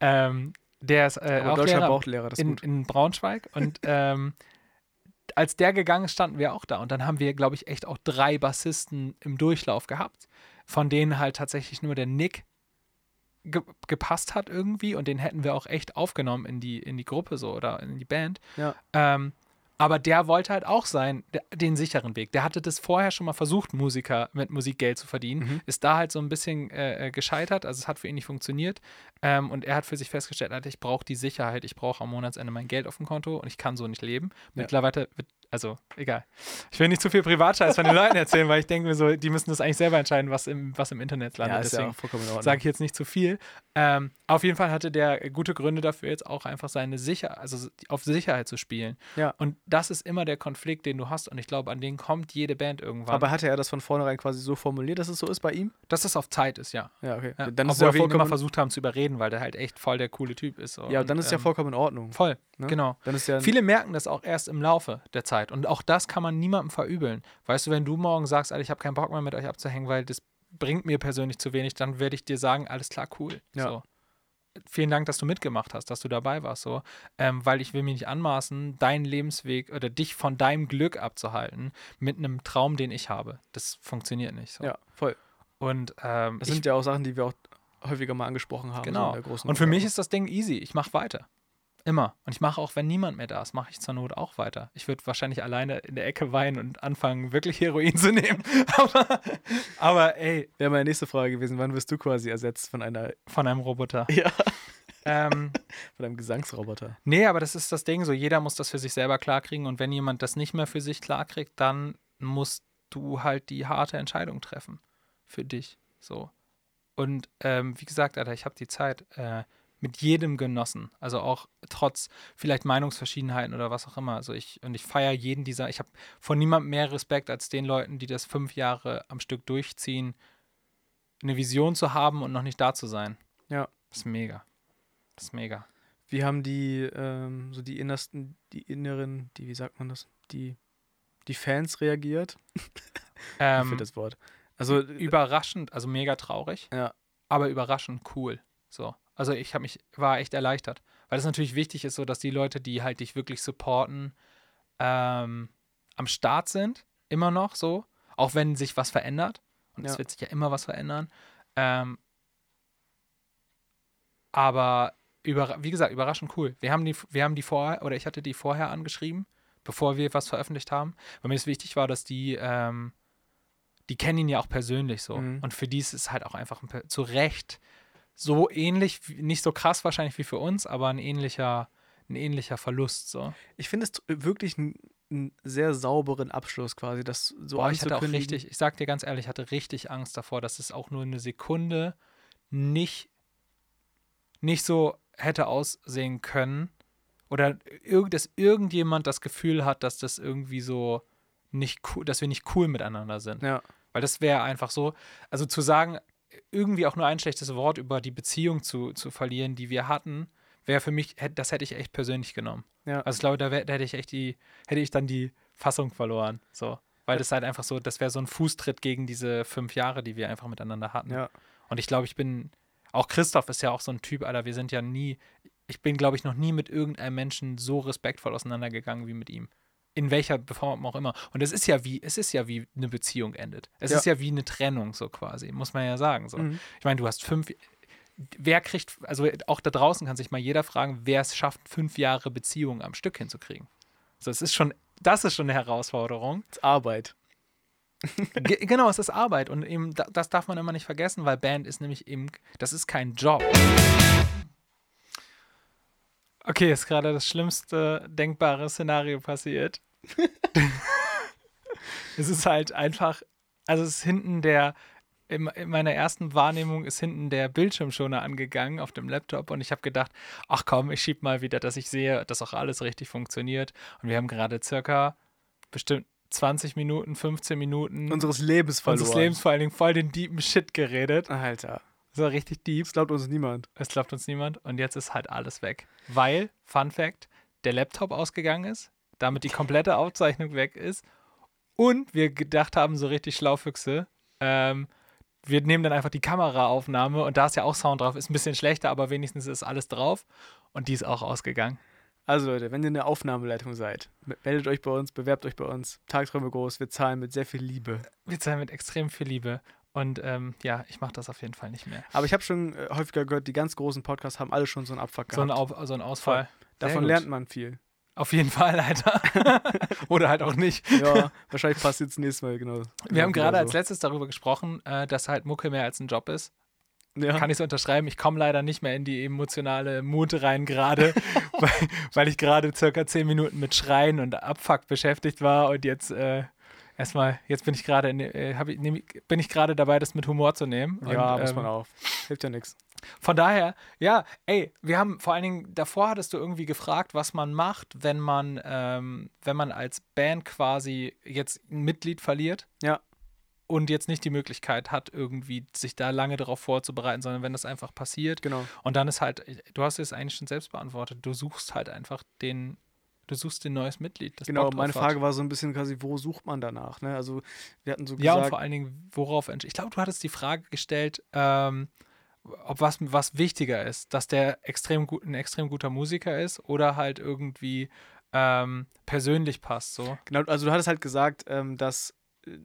[SPEAKER 1] Ähm, der ist äh, auch
[SPEAKER 2] Deutschland
[SPEAKER 1] Lehrer
[SPEAKER 2] braucht Lehrer, das ist
[SPEAKER 1] in,
[SPEAKER 2] gut.
[SPEAKER 1] in Braunschweig und ähm, als der gegangen ist, standen wir auch da und dann haben wir, glaube ich, echt auch drei Bassisten im Durchlauf gehabt, von denen halt tatsächlich nur der Nick ge gepasst hat irgendwie und den hätten wir auch echt aufgenommen in die, in die Gruppe so oder in die Band.
[SPEAKER 2] Ja.
[SPEAKER 1] Ähm, aber der wollte halt auch sein, den sicheren Weg. Der hatte das vorher schon mal versucht, Musiker mit Musik Geld zu verdienen.
[SPEAKER 2] Mhm.
[SPEAKER 1] Ist da halt so ein bisschen äh, äh, gescheitert. Also es hat für ihn nicht funktioniert. Ähm, und er hat für sich festgestellt, Alter, ich brauche die Sicherheit, ich brauche am Monatsende mein Geld auf dem Konto und ich kann so nicht leben.
[SPEAKER 2] Ja.
[SPEAKER 1] Mittlerweile wird, also egal. Ich will nicht zu viel Privatscheiß von den Leuten erzählen, weil ich denke mir so, die müssen das eigentlich selber entscheiden, was im, was im Internet landet.
[SPEAKER 2] Ja, ist ja
[SPEAKER 1] Deswegen
[SPEAKER 2] auch vollkommen in Ordnung.
[SPEAKER 1] sage ich jetzt nicht zu viel. Ähm, auf jeden Fall hatte der gute Gründe dafür, jetzt auch einfach seine Sicherheit, also auf Sicherheit zu spielen.
[SPEAKER 2] Ja.
[SPEAKER 1] Und das ist immer der Konflikt, den du hast. Und ich glaube, an den kommt jede Band irgendwann.
[SPEAKER 2] Aber hatte er das von vornherein quasi so formuliert, dass es so ist bei ihm?
[SPEAKER 1] dass es auf Zeit ist, ja.
[SPEAKER 2] Ja, okay.
[SPEAKER 1] ja.
[SPEAKER 2] Dann ist
[SPEAKER 1] Obwohl
[SPEAKER 2] ja
[SPEAKER 1] wir ihn immer
[SPEAKER 2] vollkommen,
[SPEAKER 1] versucht haben zu überreden, weil der halt echt voll der coole Typ ist. So.
[SPEAKER 2] ja, dann
[SPEAKER 1] Und,
[SPEAKER 2] ist es ja
[SPEAKER 1] ähm,
[SPEAKER 2] vollkommen in Ordnung.
[SPEAKER 1] Voll,
[SPEAKER 2] ne?
[SPEAKER 1] genau.
[SPEAKER 2] Dann ist ja
[SPEAKER 1] Viele merken das auch erst im Laufe der Zeit. Und auch das kann man niemandem verübeln. Weißt du, wenn du morgen sagst, Alter, ich habe keinen Bock mehr mit euch abzuhängen, weil das bringt mir persönlich zu wenig, dann werde ich dir sagen, alles klar, cool.
[SPEAKER 2] Ja.
[SPEAKER 1] So. Vielen Dank, dass du mitgemacht hast, dass du dabei warst, so. Ähm, weil ich will mir nicht anmaßen, deinen Lebensweg oder dich von deinem Glück abzuhalten mit einem Traum, den ich habe. Das funktioniert nicht. So.
[SPEAKER 2] ja, voll.
[SPEAKER 1] Und ähm,
[SPEAKER 2] Das
[SPEAKER 1] ich,
[SPEAKER 2] sind ja auch Sachen, die wir auch häufiger mal angesprochen haben.
[SPEAKER 1] Genau.
[SPEAKER 2] So
[SPEAKER 1] und für mich
[SPEAKER 2] Runde.
[SPEAKER 1] ist das Ding easy. Ich mache weiter. Immer. Und ich mache auch, wenn niemand mehr da ist, mache ich zur Not auch weiter. Ich würde wahrscheinlich alleine in der Ecke weinen und anfangen, wirklich Heroin zu nehmen. aber, aber ey.
[SPEAKER 2] Wäre meine nächste Frage gewesen, wann wirst du quasi ersetzt von einer.
[SPEAKER 1] Von einem Roboter.
[SPEAKER 2] Ja.
[SPEAKER 1] Ähm,
[SPEAKER 2] von einem Gesangsroboter.
[SPEAKER 1] nee, aber das ist das Ding, so jeder muss das für sich selber klarkriegen und wenn jemand das nicht mehr für sich klarkriegt, dann musst du halt die harte Entscheidung treffen. Für dich. So. Und ähm, wie gesagt, Alter, ich habe die Zeit äh, mit jedem genossen. Also auch trotz vielleicht Meinungsverschiedenheiten oder was auch immer. Also ich, und ich feiere jeden dieser, ich habe von niemandem mehr Respekt als den Leuten, die das fünf Jahre am Stück durchziehen, eine Vision zu haben und noch nicht da zu sein.
[SPEAKER 2] Ja.
[SPEAKER 1] Das ist mega. Das ist mega.
[SPEAKER 2] Wie haben die, ähm, so die innersten, die inneren, die, wie sagt man das, die, die Fans reagiert? ich
[SPEAKER 1] Ähm,
[SPEAKER 2] finde das Wort. Also,
[SPEAKER 1] überraschend, also mega traurig,
[SPEAKER 2] ja,
[SPEAKER 1] aber überraschend cool. So. Also ich habe mich, war echt erleichtert. Weil es natürlich wichtig ist, so dass die Leute, die halt dich wirklich supporten, ähm, am Start sind, immer noch so, auch wenn sich was verändert. Und es
[SPEAKER 2] Ja.
[SPEAKER 1] wird sich ja immer was verändern. Ähm, aber über, wie gesagt, überraschend cool. Wir haben die, wir haben die vorher, oder ich hatte die vorher angeschrieben, bevor wir was veröffentlicht haben, weil mir es wichtig war, dass die, ähm, die kennen ihn ja auch persönlich so.
[SPEAKER 2] Mhm.
[SPEAKER 1] Und für die ist es halt auch einfach ein, zu Recht so ähnlich, nicht so krass wahrscheinlich wie für uns, aber ein ähnlicher, ein ähnlicher Verlust so.
[SPEAKER 2] ich finde es wirklich einen sehr sauberen Abschluss quasi, das so
[SPEAKER 1] Boah, ich hatte auch richtig, ich sag dir ganz ehrlich, ich hatte richtig Angst davor, dass es auch nur eine Sekunde nicht, nicht so hätte aussehen können. Oder irg dass irgendjemand das Gefühl hat, dass das irgendwie so nicht cool, dass wir nicht cool miteinander sind.
[SPEAKER 2] Ja,
[SPEAKER 1] Weil das wäre einfach so, also zu sagen, irgendwie auch nur ein schlechtes Wort über die Beziehung zu, zu verlieren, die wir hatten, wäre für mich, das hätte ich echt persönlich genommen.
[SPEAKER 2] ja.
[SPEAKER 1] Also ich glaube, da, wär, da hätte ich echt die, hätte ich dann die Fassung verloren. So. Weil das halt einfach so, das wäre so ein Fußtritt gegen diese fünf Jahre, die wir einfach miteinander hatten.
[SPEAKER 2] ja.
[SPEAKER 1] Und ich glaube, ich bin, auch Christoph ist ja auch so ein Typ, Alter, wir sind ja nie, ich bin, glaube ich, noch nie mit irgendeinem Menschen so respektvoll auseinandergegangen wie mit ihm. In welcher Form auch immer. Und es ist ja wie, es ist ja wie eine Beziehung endet. Es
[SPEAKER 2] Ja.
[SPEAKER 1] ist ja wie eine Trennung, so quasi, muss man ja sagen. So.
[SPEAKER 2] Mhm.
[SPEAKER 1] Ich meine, du hast fünf. Wer kriegt, also auch da draußen kann sich mal jeder fragen, wer es schafft, fünf Jahre Beziehung am Stück hinzukriegen. So, es ist schon, das ist schon eine Herausforderung.
[SPEAKER 2] Das ist Arbeit.
[SPEAKER 1] Ge genau, es ist Arbeit und eben da, das darf man immer nicht vergessen, weil Band ist nämlich eben, das ist kein Job. Okay, ist gerade das schlimmste denkbare Szenario passiert. es ist halt einfach, also es ist hinten der, in, in meiner ersten Wahrnehmung ist hinten der Bildschirmschoner angegangen auf dem Laptop und ich habe gedacht, ach komm, ich schieb mal wieder, dass ich sehe, dass auch alles richtig funktioniert. Und wir haben gerade circa bestimmt 20 Minuten, 15 Minuten
[SPEAKER 2] Unseres Lebens verloren.
[SPEAKER 1] unseres Lebens vor allen Dingen voll den deepen Shit geredet.
[SPEAKER 2] Alter.
[SPEAKER 1] Das war richtig deep.
[SPEAKER 2] Das glaubt uns niemand.
[SPEAKER 1] Es glaubt uns niemand. Und jetzt ist halt alles weg. Weil, Fun Fact, der Laptop ausgegangen ist, damit die komplette Aufzeichnung weg ist. Und wir gedacht haben, so richtig Schlaufüchse, ähm, wir nehmen dann einfach die Kameraaufnahme und da ist ja auch Sound drauf, ist ein bisschen schlechter, aber wenigstens ist alles drauf. Und die ist auch ausgegangen.
[SPEAKER 2] Also Leute, wenn ihr eine Aufnahmeleitung seid, me- meldet euch bei uns, bewerbt euch bei uns. Tagträume groß, wir zahlen mit sehr viel Liebe.
[SPEAKER 1] Wir zahlen mit extrem viel Liebe. Und ähm, ja, ich mache das auf jeden Fall nicht mehr.
[SPEAKER 2] Aber ich habe schon äh, häufiger gehört, die ganz großen Podcasts haben alle schon so einen Abfuck
[SPEAKER 1] So ein,
[SPEAKER 2] gehabt.
[SPEAKER 1] Auf, so ein Ausfall.
[SPEAKER 2] Davon lernt man viel.
[SPEAKER 1] Auf jeden Fall, Alter. Oder halt auch nicht.
[SPEAKER 2] Ja, wahrscheinlich passt jetzt nächstes Mal genau.
[SPEAKER 1] Wir haben gerade
[SPEAKER 2] so.
[SPEAKER 1] als letztes darüber gesprochen, äh, dass halt Mucke mehr als ein Job ist.
[SPEAKER 2] ja.
[SPEAKER 1] Kann ich so unterschreiben. Ich komme leider nicht mehr in die emotionale Mut rein gerade, weil, weil ich gerade circa zehn Minuten mit Schreien und Abfuck beschäftigt war und jetzt äh, erstmal, jetzt bin ich gerade äh, bin ich gerade dabei, das mit Humor zu nehmen.
[SPEAKER 2] ja,
[SPEAKER 1] und,
[SPEAKER 2] muss
[SPEAKER 1] ähm,
[SPEAKER 2] man auch. Hilft ja nichts.
[SPEAKER 1] Von daher, ja, ey, wir haben vor allen Dingen, davor hattest du irgendwie gefragt, was man macht, wenn man, ähm, wenn man als Band quasi jetzt ein Mitglied verliert.
[SPEAKER 2] Ja.
[SPEAKER 1] Und jetzt nicht die Möglichkeit hat, irgendwie sich da lange darauf vorzubereiten, sondern wenn das einfach passiert.
[SPEAKER 2] Genau.
[SPEAKER 1] Und dann ist halt, du hast es eigentlich schon selbst beantwortet, du suchst halt einfach den, du suchst ein neues Mitglied. Das
[SPEAKER 2] Genau, meine
[SPEAKER 1] hat.
[SPEAKER 2] Frage war so ein bisschen quasi, wo sucht man danach? Ne? Also wir hatten so
[SPEAKER 1] Ja, und
[SPEAKER 2] gesagt,
[SPEAKER 1] vor allen Dingen, worauf Ich glaube, du hattest die Frage gestellt, ähm, ob was, was wichtiger ist, dass der extrem gut, ein extrem guter Musiker ist oder halt irgendwie ähm, persönlich passt. So.
[SPEAKER 2] genau, also du hattest halt gesagt, ähm, dass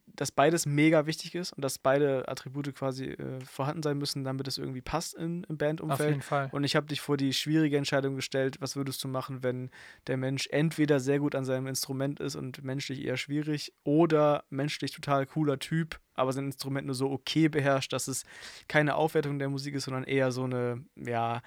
[SPEAKER 2] dass beides mega wichtig ist und dass beide Attribute quasi äh, vorhanden sein müssen, damit es irgendwie passt in, im Bandumfeld.
[SPEAKER 1] Auf jeden Fall.
[SPEAKER 2] Und ich habe dich vor die schwierige Entscheidung gestellt, was würdest du machen, wenn der Mensch entweder sehr gut an seinem Instrument ist und menschlich eher schwierig oder menschlich total cooler Typ, aber sein Instrument nur so okay beherrscht, dass es keine Aufwertung der Musik ist, sondern eher so eine, ja,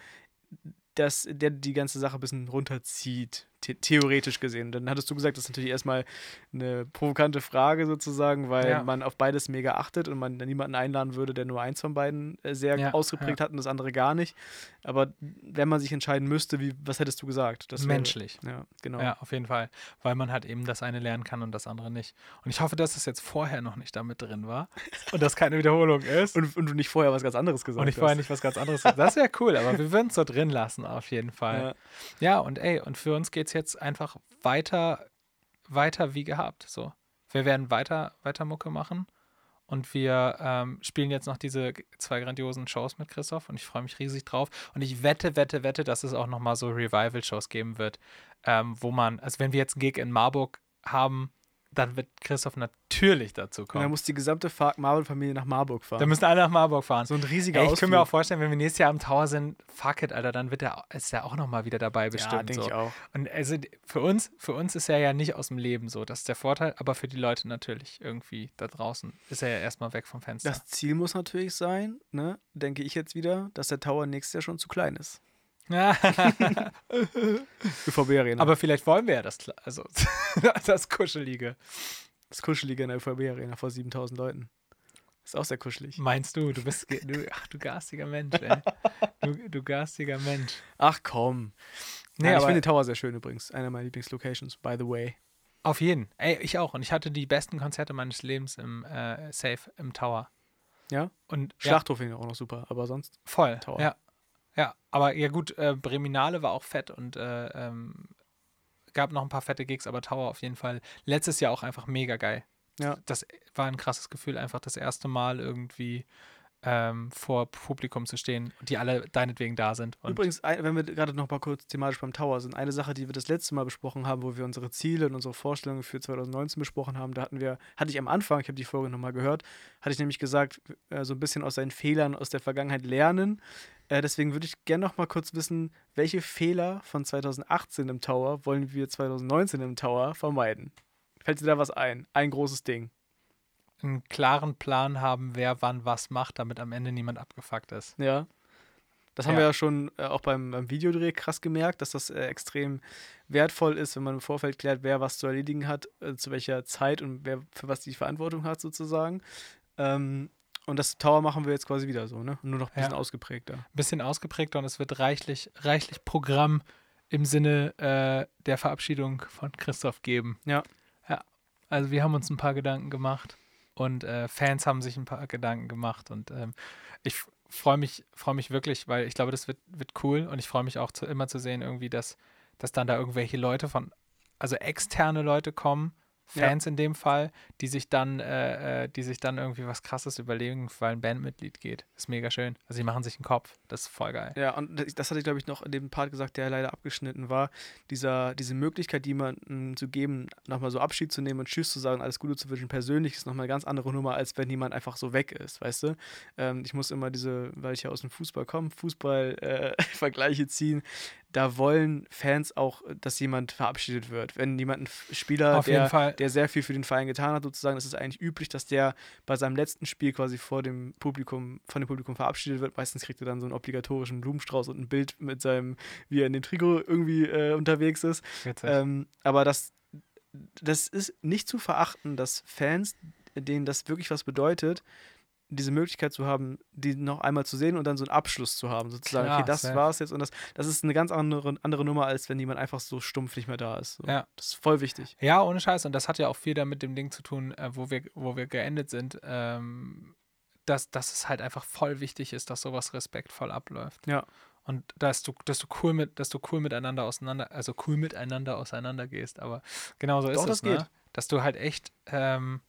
[SPEAKER 2] dass der die ganze Sache ein bisschen runterzieht, the theoretisch gesehen. Dann hattest du gesagt, das ist natürlich erstmal eine provokante Frage sozusagen, weil
[SPEAKER 1] Ja.
[SPEAKER 2] man auf beides mega achtet und man niemanden einladen würde, der nur eins von beiden äh, sehr
[SPEAKER 1] Ja,
[SPEAKER 2] ausgeprägt hat und das andere gar nicht. Aber wenn man sich entscheiden müsste, wie, was hättest du gesagt? Das wäre-
[SPEAKER 1] Menschlich.
[SPEAKER 2] Ja, genau.
[SPEAKER 1] Ja, auf jeden Fall. Weil man halt eben das eine lernen kann und das andere nicht. Und ich hoffe, dass es jetzt vorher noch nicht damit drin war und das keine Wiederholung ist.
[SPEAKER 2] Und, und du nicht vorher was ganz anderes gesagt
[SPEAKER 1] Und ich vorher
[SPEAKER 2] hast.
[SPEAKER 1] nicht was ganz anderes. Das wäre cool, aber wir würden es so drin lassen, auf jeden Fall.
[SPEAKER 2] Ja.
[SPEAKER 1] Ja, und ey, und für uns geht es jetzt einfach weiter, weiter wie gehabt. So. Wir werden weiter, weiter Mucke machen. Und wir ähm, spielen jetzt noch diese zwei grandiosen Shows mit Christoph und ich freue mich riesig drauf. Und ich wette, wette, wette, dass es auch nochmal so Revival-Shows geben wird, ähm, wo man, also wenn wir jetzt einen Gig in Marburg haben, dann wird Christoph natürlich dazu
[SPEAKER 2] Und dann
[SPEAKER 1] kommen.
[SPEAKER 2] muss die gesamte Fa- Marvel-Familie nach Marburg fahren.
[SPEAKER 1] Dann müssen alle nach Marburg fahren.
[SPEAKER 2] so ein riesiger
[SPEAKER 1] Ey, ich kann mir auch vorstellen, wenn wir nächstes Jahr am Tower sind, fuck it, Alter, dann wird der, ist der auch nochmal wieder dabei bestimmt.
[SPEAKER 2] Ja, denke
[SPEAKER 1] so.
[SPEAKER 2] ich auch.
[SPEAKER 1] Und also für uns, für uns ist er ja nicht aus dem Leben so. Das ist der Vorteil, aber für die Leute natürlich irgendwie da draußen ist er ja erstmal weg vom Fenster.
[SPEAKER 2] Das Ziel muss natürlich sein, ne, denke ich jetzt wieder, dass der Tower nächstes Jahr schon zu klein ist. ÖVB Arena.
[SPEAKER 1] aber vielleicht wollen wir ja das, also das Kuschelige.
[SPEAKER 2] das Kuschelige in der ÖVB Arena vor 7000 Leuten. Ist auch sehr kuschelig.
[SPEAKER 1] Meinst du, du bist, du, ach du garstiger Mensch, ey. Du, du garstiger Mensch.
[SPEAKER 2] Ach komm.
[SPEAKER 1] Nee,
[SPEAKER 2] Nee, ich finde Tower sehr schön übrigens. Einer meiner Lieblingslocations, by the way.
[SPEAKER 1] auf jeden. Ey, ich auch. Und ich hatte die besten Konzerte meines Lebens im äh, Safe, im Tower.
[SPEAKER 2] Ja?
[SPEAKER 1] Und ja,
[SPEAKER 2] Schlachthof finde ich auch noch super, aber sonst.
[SPEAKER 1] Voll,
[SPEAKER 2] Tower.
[SPEAKER 1] ja. Ja, aber ja gut, äh, Breminale war auch fett und äh, ähm, gab noch ein paar fette Gigs, aber Tower auf jeden Fall letztes Jahr auch einfach mega geil.
[SPEAKER 2] Ja.
[SPEAKER 1] Das war ein krasses Gefühl, einfach das erste Mal irgendwie ähm, vor Publikum zu stehen, die alle deinetwegen da sind. Und
[SPEAKER 2] Übrigens, wenn wir gerade noch mal kurz thematisch beim Tower sind, eine Sache, die wir das letzte Mal besprochen haben, wo wir unsere Ziele und unsere Vorstellungen für 2019 besprochen haben, da hatten wir, hatte ich am Anfang, ich habe die Folge nochmal gehört, hatte ich nämlich gesagt, äh, so ein bisschen aus seinen Fehlern aus der Vergangenheit lernen. Äh, deswegen würde ich gerne noch mal kurz wissen, welche Fehler von 2018 im Tower wollen wir 2019 im Tower vermeiden? Fällt dir da was ein? Ein großes Ding.
[SPEAKER 1] einen klaren Plan haben, wer wann was macht, damit am Ende niemand abgefuckt ist.
[SPEAKER 2] Ja. Das haben
[SPEAKER 1] Ja.
[SPEAKER 2] wir ja schon äh, auch beim, beim Videodreh krass gemerkt, dass das äh, extrem wertvoll ist, wenn man im Vorfeld klärt, wer was zu erledigen hat, äh, zu welcher Zeit und wer für was die Verantwortung hat, sozusagen. Ähm, und das Tower machen wir jetzt quasi wieder so, ne? Nur noch ein bisschen
[SPEAKER 1] Ja.
[SPEAKER 2] ausgeprägter.
[SPEAKER 1] Ein bisschen ausgeprägter und es wird reichlich, reichlich Programm im Sinne äh, der Verabschiedung von Christoph geben.
[SPEAKER 2] Ja.
[SPEAKER 1] Ja. Also wir haben uns ein paar Gedanken gemacht und äh, Fans haben sich ein paar Gedanken gemacht und ähm, ich freue mich, freue mich wirklich, weil ich glaube, das wird, wird cool und ich freue mich auch zu, immer zu sehen, irgendwie, dass, dass dann da irgendwelche Leute von, also externe Leute kommen,
[SPEAKER 2] Ja.
[SPEAKER 1] Fans in dem Fall, die sich dann, äh, äh, die sich dann irgendwie was krasses überlegen, weil ein Bandmitglied geht. ist mega schön. Also die machen sich einen Kopf. Das ist voll geil.
[SPEAKER 2] Ja, und das hatte ich, glaube ich, noch in dem Part gesagt, der leider abgeschnitten war. Dieser, diese Möglichkeit, jemandem zu geben, nochmal so Abschied zu nehmen und Tschüss zu sagen, alles Gute zu wünschen, persönlich ist nochmal eine ganz andere Nummer, als wenn jemand einfach so weg ist, weißt du? Ähm, ich muss immer diese, weil ich ja aus dem Fußball komme, Fußball-Vergleiche ziehen. Da wollen Fans auch, dass jemand verabschiedet wird. Wenn jemand ein Spieler, der, der sehr viel für den Verein getan hat, sozusagen, ist es eigentlich üblich, dass der bei seinem letzten Spiel quasi vor dem Publikum, von dem Publikum verabschiedet wird. Meistens kriegt er dann so einen obligatorischen Blumenstrauß und ein Bild mit seinem, wie er in dem Trikot irgendwie äh, unterwegs ist. Ähm, aber das, das ist nicht zu verachten, dass Fans, denen das wirklich was bedeutet, diese Möglichkeit zu haben, die noch einmal zu sehen und dann so einen Abschluss zu haben, sozusagen.
[SPEAKER 1] Klar,
[SPEAKER 2] okay, das
[SPEAKER 1] safe.
[SPEAKER 2] war's jetzt und das, das ist eine ganz andere, andere Nummer, als wenn jemand einfach so stumpf nicht mehr da ist. So.
[SPEAKER 1] Ja.
[SPEAKER 2] Das ist voll wichtig.
[SPEAKER 1] Ja, ohne Scheiß. Und das hat ja auch viel damit dem Ding zu tun, äh, wo, wir, wo wir geendet sind, ähm, dass, dass es halt einfach voll wichtig ist, dass sowas respektvoll abläuft.
[SPEAKER 2] Ja.
[SPEAKER 1] Und dass du, dass du cool mit, dass du cool miteinander auseinander, also cool miteinander auseinander gehst. Aber genau so ist
[SPEAKER 2] Doch,
[SPEAKER 1] es,
[SPEAKER 2] das
[SPEAKER 1] ne?
[SPEAKER 2] geht.
[SPEAKER 1] Dass du halt echt, ähm,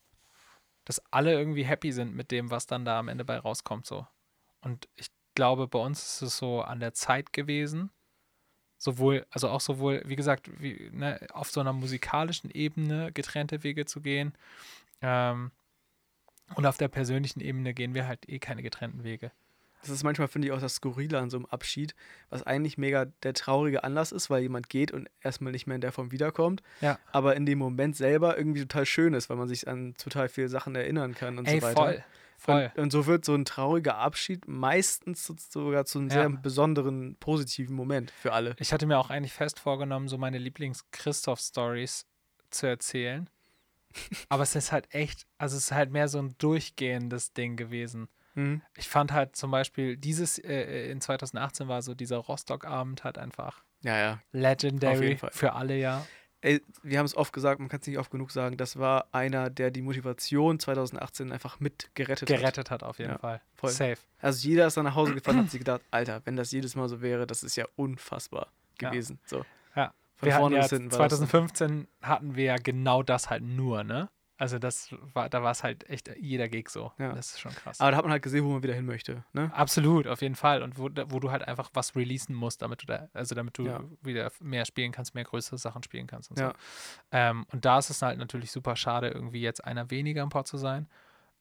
[SPEAKER 1] dass alle irgendwie happy sind mit dem, was dann da am Ende bei rauskommt, so. Und ich glaube, bei uns ist es so an der Zeit gewesen, sowohl, also auch sowohl, wie gesagt, wie, ne, auf so einer musikalischen Ebene getrennte Wege zu gehen, ähm, Und auf der persönlichen Ebene gehen wir halt eh keine getrennten Wege.
[SPEAKER 2] Das ist manchmal, finde ich, auch das Skurrile an so einem Abschied, was eigentlich mega der traurige Anlass ist, weil jemand geht und erstmal nicht mehr in der Form wiederkommt.
[SPEAKER 1] Ja.
[SPEAKER 2] Aber in dem Moment selber irgendwie total schön ist, weil man sich an total viele Sachen erinnern kann und
[SPEAKER 1] Ey,
[SPEAKER 2] so weiter.
[SPEAKER 1] voll. Voll.
[SPEAKER 2] Und, und so wird so ein trauriger Abschied meistens so- sogar zu einem
[SPEAKER 1] Ja.
[SPEAKER 2] sehr besonderen, positiven Moment für alle.
[SPEAKER 1] Ich hatte mir auch eigentlich fest vorgenommen, so meine Lieblings-Christoph-Stories zu erzählen. Aber es ist halt echt, also es ist halt mehr so ein durchgehendes Ding gewesen.
[SPEAKER 2] Mhm.
[SPEAKER 1] Ich fand halt zum Beispiel dieses äh, in 2018 war so dieser Rostock-Abend halt einfach
[SPEAKER 2] Ja, ja.
[SPEAKER 1] Legendary für alle ja.
[SPEAKER 2] Ey, wir haben es oft gesagt, man kann es nicht oft genug sagen, das war einer, der die Motivation 2018 einfach mit gerettet, hat.
[SPEAKER 1] Gerettet hat auf jeden
[SPEAKER 2] Ja,
[SPEAKER 1] Fall.
[SPEAKER 2] voll.
[SPEAKER 1] Safe.
[SPEAKER 2] Also jeder ist dann nach Hause gefahren und hat sich gedacht, Alter, wenn das jedes Mal so wäre, das ist ja unfassbar
[SPEAKER 1] Ja.
[SPEAKER 2] gewesen. So.
[SPEAKER 1] Ja.
[SPEAKER 2] Von
[SPEAKER 1] wir
[SPEAKER 2] vorne
[SPEAKER 1] ja
[SPEAKER 2] bis hinten war das so.
[SPEAKER 1] 2015 hatten wir ja genau das halt nur, ne? Also das war, da war es halt echt jeder Gig so.
[SPEAKER 2] Ja.
[SPEAKER 1] Das ist schon krass.
[SPEAKER 2] Aber da hat man halt gesehen, wo man wieder hin möchte. Ne?
[SPEAKER 1] Absolut, auf jeden Fall. Und wo, wo du halt einfach was releasen musst, damit du da, also damit du
[SPEAKER 2] Ja.
[SPEAKER 1] wieder mehr spielen kannst, mehr größere Sachen spielen kannst und
[SPEAKER 2] Ja.
[SPEAKER 1] so. Ähm, und da ist es halt natürlich super schade, irgendwie jetzt einer weniger im Port zu sein.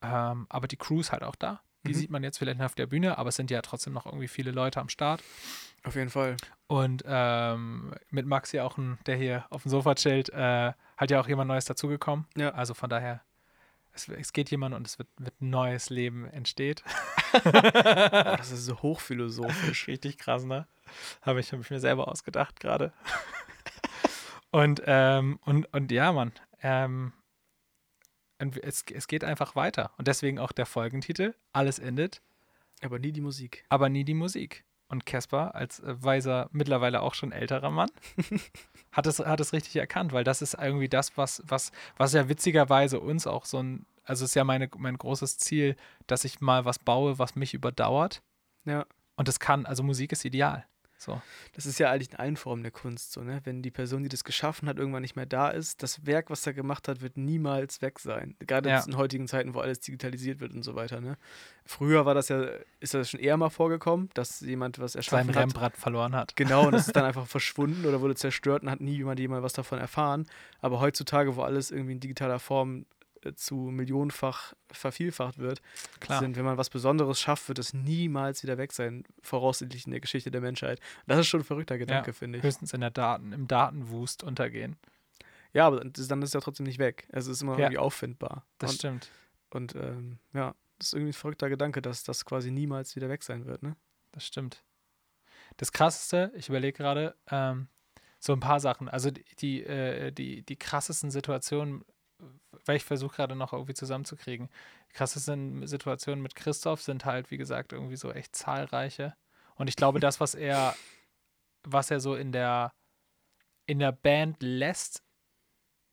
[SPEAKER 1] Ähm, aber die Crew ist halt auch da. Die
[SPEAKER 2] Mhm.
[SPEAKER 1] sieht man jetzt vielleicht nicht auf der Bühne, aber es sind ja trotzdem noch irgendwie viele Leute am Start.
[SPEAKER 2] Auf jeden Fall.
[SPEAKER 1] Und ähm, mit Max hier auch, ein, der hier auf dem Sofa chillt, äh, hat ja auch jemand Neues dazugekommen.
[SPEAKER 2] Ja.
[SPEAKER 1] Also von daher, es, es geht jemand und es wird, wird ein neues Leben entsteht.
[SPEAKER 2] Oh, das ist so hochphilosophisch.
[SPEAKER 1] Richtig krass, ne? Habe ich, hab ich mir selber ausgedacht gerade. und, ähm, und, und ja, Mann. Ähm, es, es geht einfach weiter. Und deswegen auch der Folgentitel: Alles endet,
[SPEAKER 2] Aber nie die Musik.
[SPEAKER 1] aber nie die Musik. Und Caspar, als äh, weiser, mittlerweile auch schon älterer Mann, hat es, hat es richtig erkannt, weil das ist irgendwie das, was, was, was ja witzigerweise uns auch so ein, also ist ja meine, mein großes Ziel, dass ich mal was baue, was mich überdauert.
[SPEAKER 2] Ja.
[SPEAKER 1] Und das kann, also Musik ist ideal. So.
[SPEAKER 2] Das ist ja eigentlich in allen Formen der Kunst so, ne? Wenn die Person, die das geschaffen hat, irgendwann nicht mehr da ist, das Werk, was er gemacht hat, wird niemals weg sein. Gerade
[SPEAKER 1] Ja.
[SPEAKER 2] in heutigen Zeiten, wo alles digitalisiert wird und so weiter, ne? Früher war das ja, ist das schon eher mal vorgekommen, dass jemand was erschaffen
[SPEAKER 1] seinen
[SPEAKER 2] hat.
[SPEAKER 1] Rembrandt verloren hat.
[SPEAKER 2] Genau, und das ist dann einfach verschwunden oder wurde zerstört und hat nie jemand jemand was davon erfahren. Aber heutzutage, wo alles irgendwie in digitaler Form zu millionenfach vervielfacht wird,
[SPEAKER 1] Klar.
[SPEAKER 2] sind, wenn man was Besonderes schafft, wird es niemals wieder weg sein, voraussichtlich in der Geschichte der Menschheit. Das ist schon ein verrückter Gedanke, finde ich.
[SPEAKER 1] Höchstens in der Daten, im Datenwust untergehen.
[SPEAKER 2] Ja, aber dann ist es ja trotzdem nicht weg. Es ist immer
[SPEAKER 1] Ja.
[SPEAKER 2] irgendwie auffindbar.
[SPEAKER 1] Das
[SPEAKER 2] und
[SPEAKER 1] stimmt.
[SPEAKER 2] und ähm, ja, das ist irgendwie ein verrückter Gedanke, dass das quasi niemals wieder weg sein wird, ne?
[SPEAKER 1] Das stimmt. Das krasseste, ich überlege gerade, ähm, so ein paar Sachen. Also die, die, äh, die, die krassesten Situationen, weil ich versuche gerade noch irgendwie zusammenzukriegen. Die krassesten Situationen mit Christoph sind halt, wie gesagt, irgendwie so echt zahlreiche. Und ich glaube, das, was er, was er so in der, in der Band lässt,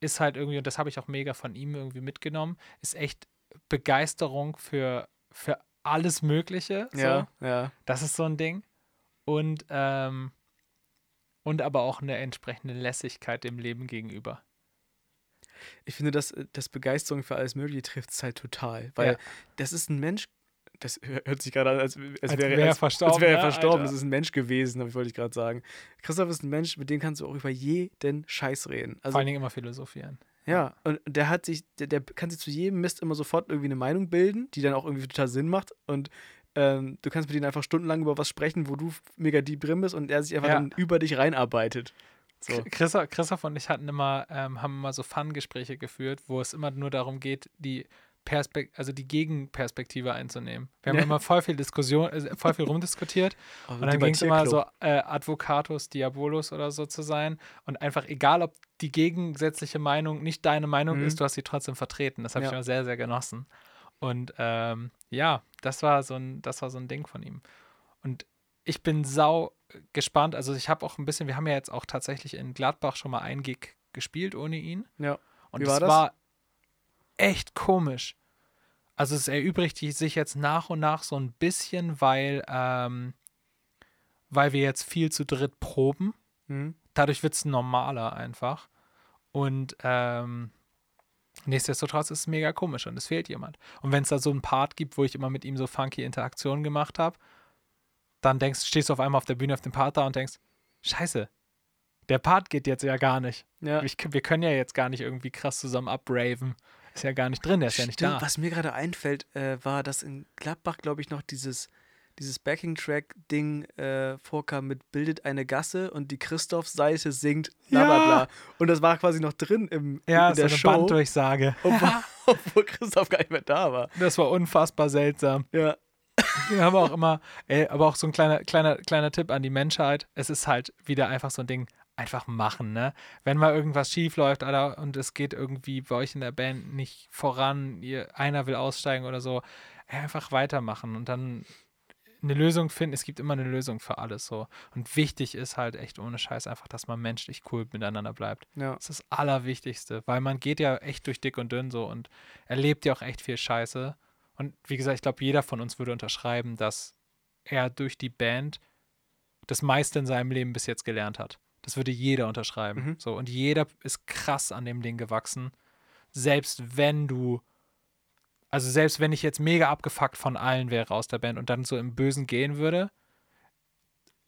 [SPEAKER 1] ist halt irgendwie, und das habe ich auch mega von ihm irgendwie mitgenommen, ist echt Begeisterung für, für alles Mögliche. So.
[SPEAKER 2] Ja, ja.
[SPEAKER 1] Das ist so ein Ding. Und, ähm, und aber auch eine entsprechende Lässigkeit dem Leben gegenüber.
[SPEAKER 2] Ich finde, dass, dass Begeisterung für alles Mögliche trifft es halt total. Weil
[SPEAKER 1] Ja.
[SPEAKER 2] das ist ein Mensch, das hört sich gerade an, als, als,
[SPEAKER 1] Als
[SPEAKER 2] wäre
[SPEAKER 1] wär er verstorben,
[SPEAKER 2] Als wäre er
[SPEAKER 1] ne,
[SPEAKER 2] verstorben.
[SPEAKER 1] Alter.
[SPEAKER 2] Das ist ein Mensch gewesen, ich- wollte ich gerade sagen. Christoph ist ein Mensch, mit dem kannst du auch über jeden Scheiß reden. Also,
[SPEAKER 1] Vor allen Dingen immer philosophieren.
[SPEAKER 2] ja, und der hat sich, der, der kann sich zu jedem Mist immer sofort irgendwie eine Meinung bilden, die dann auch irgendwie total Sinn macht. Und ähm, du kannst mit ihm einfach stundenlang über was sprechen, wo du mega deep drin bist und er sich einfach
[SPEAKER 1] Ja.
[SPEAKER 2] dann über dich reinarbeitet. So.
[SPEAKER 1] Chris- Christoph, Christoph und ich hatten immer, ähm, haben immer so Fun-Gespräche geführt, wo es immer nur darum geht, die Perspek also die Gegenperspektive einzunehmen. Wir haben
[SPEAKER 2] Ja.
[SPEAKER 1] immer voll viel Diskussion, äh, voll viel rumdiskutiert
[SPEAKER 2] Also
[SPEAKER 1] und dann ging es immer so äh, Advocatus Diabolus oder so zu sein und einfach egal, ob die gegensätzliche Meinung nicht deine Meinung
[SPEAKER 2] Mhm.
[SPEAKER 1] ist, du hast sie trotzdem vertreten. Das habe ich
[SPEAKER 2] Ja.
[SPEAKER 1] immer sehr, sehr genossen. Und ähm, ja, das war so ein, das war so ein Ding von ihm. Und ich bin sau gespannt. Also ich habe auch ein bisschen, wir haben ja jetzt auch tatsächlich in Gladbach schon mal ein Gig gespielt ohne ihn.
[SPEAKER 2] Ja.
[SPEAKER 1] Und
[SPEAKER 2] Wie war das?
[SPEAKER 1] war echt komisch. Also es erübrigt sich jetzt nach und nach so ein bisschen, weil, ähm, weil wir jetzt viel zu dritt proben.
[SPEAKER 2] Mhm.
[SPEAKER 1] Dadurch wird es normaler einfach. Und ähm, nichtsdestotrotz ist es mega komisch und es fehlt jemand. Und wenn es da so einen Part gibt, wo ich immer mit ihm so funky Interaktionen gemacht habe, dann denkst, stehst du auf einmal auf der Bühne auf dem Part da und denkst, scheiße, der Part geht jetzt ja gar nicht.
[SPEAKER 2] Ja.
[SPEAKER 1] Ich, wir können ja jetzt gar nicht irgendwie krass zusammen abraven. ist ja gar nicht drin, der ist ja nicht
[SPEAKER 2] Stimmt,
[SPEAKER 1] da.
[SPEAKER 2] Was mir gerade einfällt, äh, war, dass in Gladbach, glaube ich, noch dieses, dieses Backing-Track-Ding äh, vorkam mit Bildet eine Gasse und die Christoph-Seite singt bla bla
[SPEAKER 1] Ja.
[SPEAKER 2] bla. Und das war quasi noch drin im,
[SPEAKER 1] Ja,
[SPEAKER 2] in
[SPEAKER 1] so
[SPEAKER 2] der
[SPEAKER 1] eine
[SPEAKER 2] Show,
[SPEAKER 1] Banddurchsage.
[SPEAKER 2] obwohl, obwohl Christoph gar nicht mehr da war.
[SPEAKER 1] Das war unfassbar seltsam.
[SPEAKER 2] Ja,
[SPEAKER 1] Wir haben auch immer, ey, aber auch so ein kleiner, kleiner, kleiner Tipp an die Menschheit. Es ist halt wieder einfach so ein Ding, einfach machen, ne? Wenn mal irgendwas schief läuft, Alter, und es geht irgendwie bei euch in der Band nicht voran, ihr, einer will aussteigen oder so, ey, einfach weitermachen und dann eine Lösung finden. Es gibt immer eine Lösung für alles so. Und wichtig ist halt echt ohne Scheiß einfach, dass man menschlich cool miteinander bleibt.
[SPEAKER 2] ja.
[SPEAKER 1] Das ist das Allerwichtigste, weil man geht ja echt durch dick und dünn so und erlebt ja auch echt viel Scheiße. Und wie gesagt, ich glaube, jeder von uns würde unterschreiben, dass er durch die Band das meiste in seinem Leben bis jetzt gelernt hat. Das würde jeder unterschreiben.
[SPEAKER 2] Mhm.
[SPEAKER 1] So, und jeder ist krass an dem Ding gewachsen. Selbst wenn du, also selbst wenn ich jetzt mega abgefuckt von allen wäre aus der Band und dann so im Bösen gehen würde,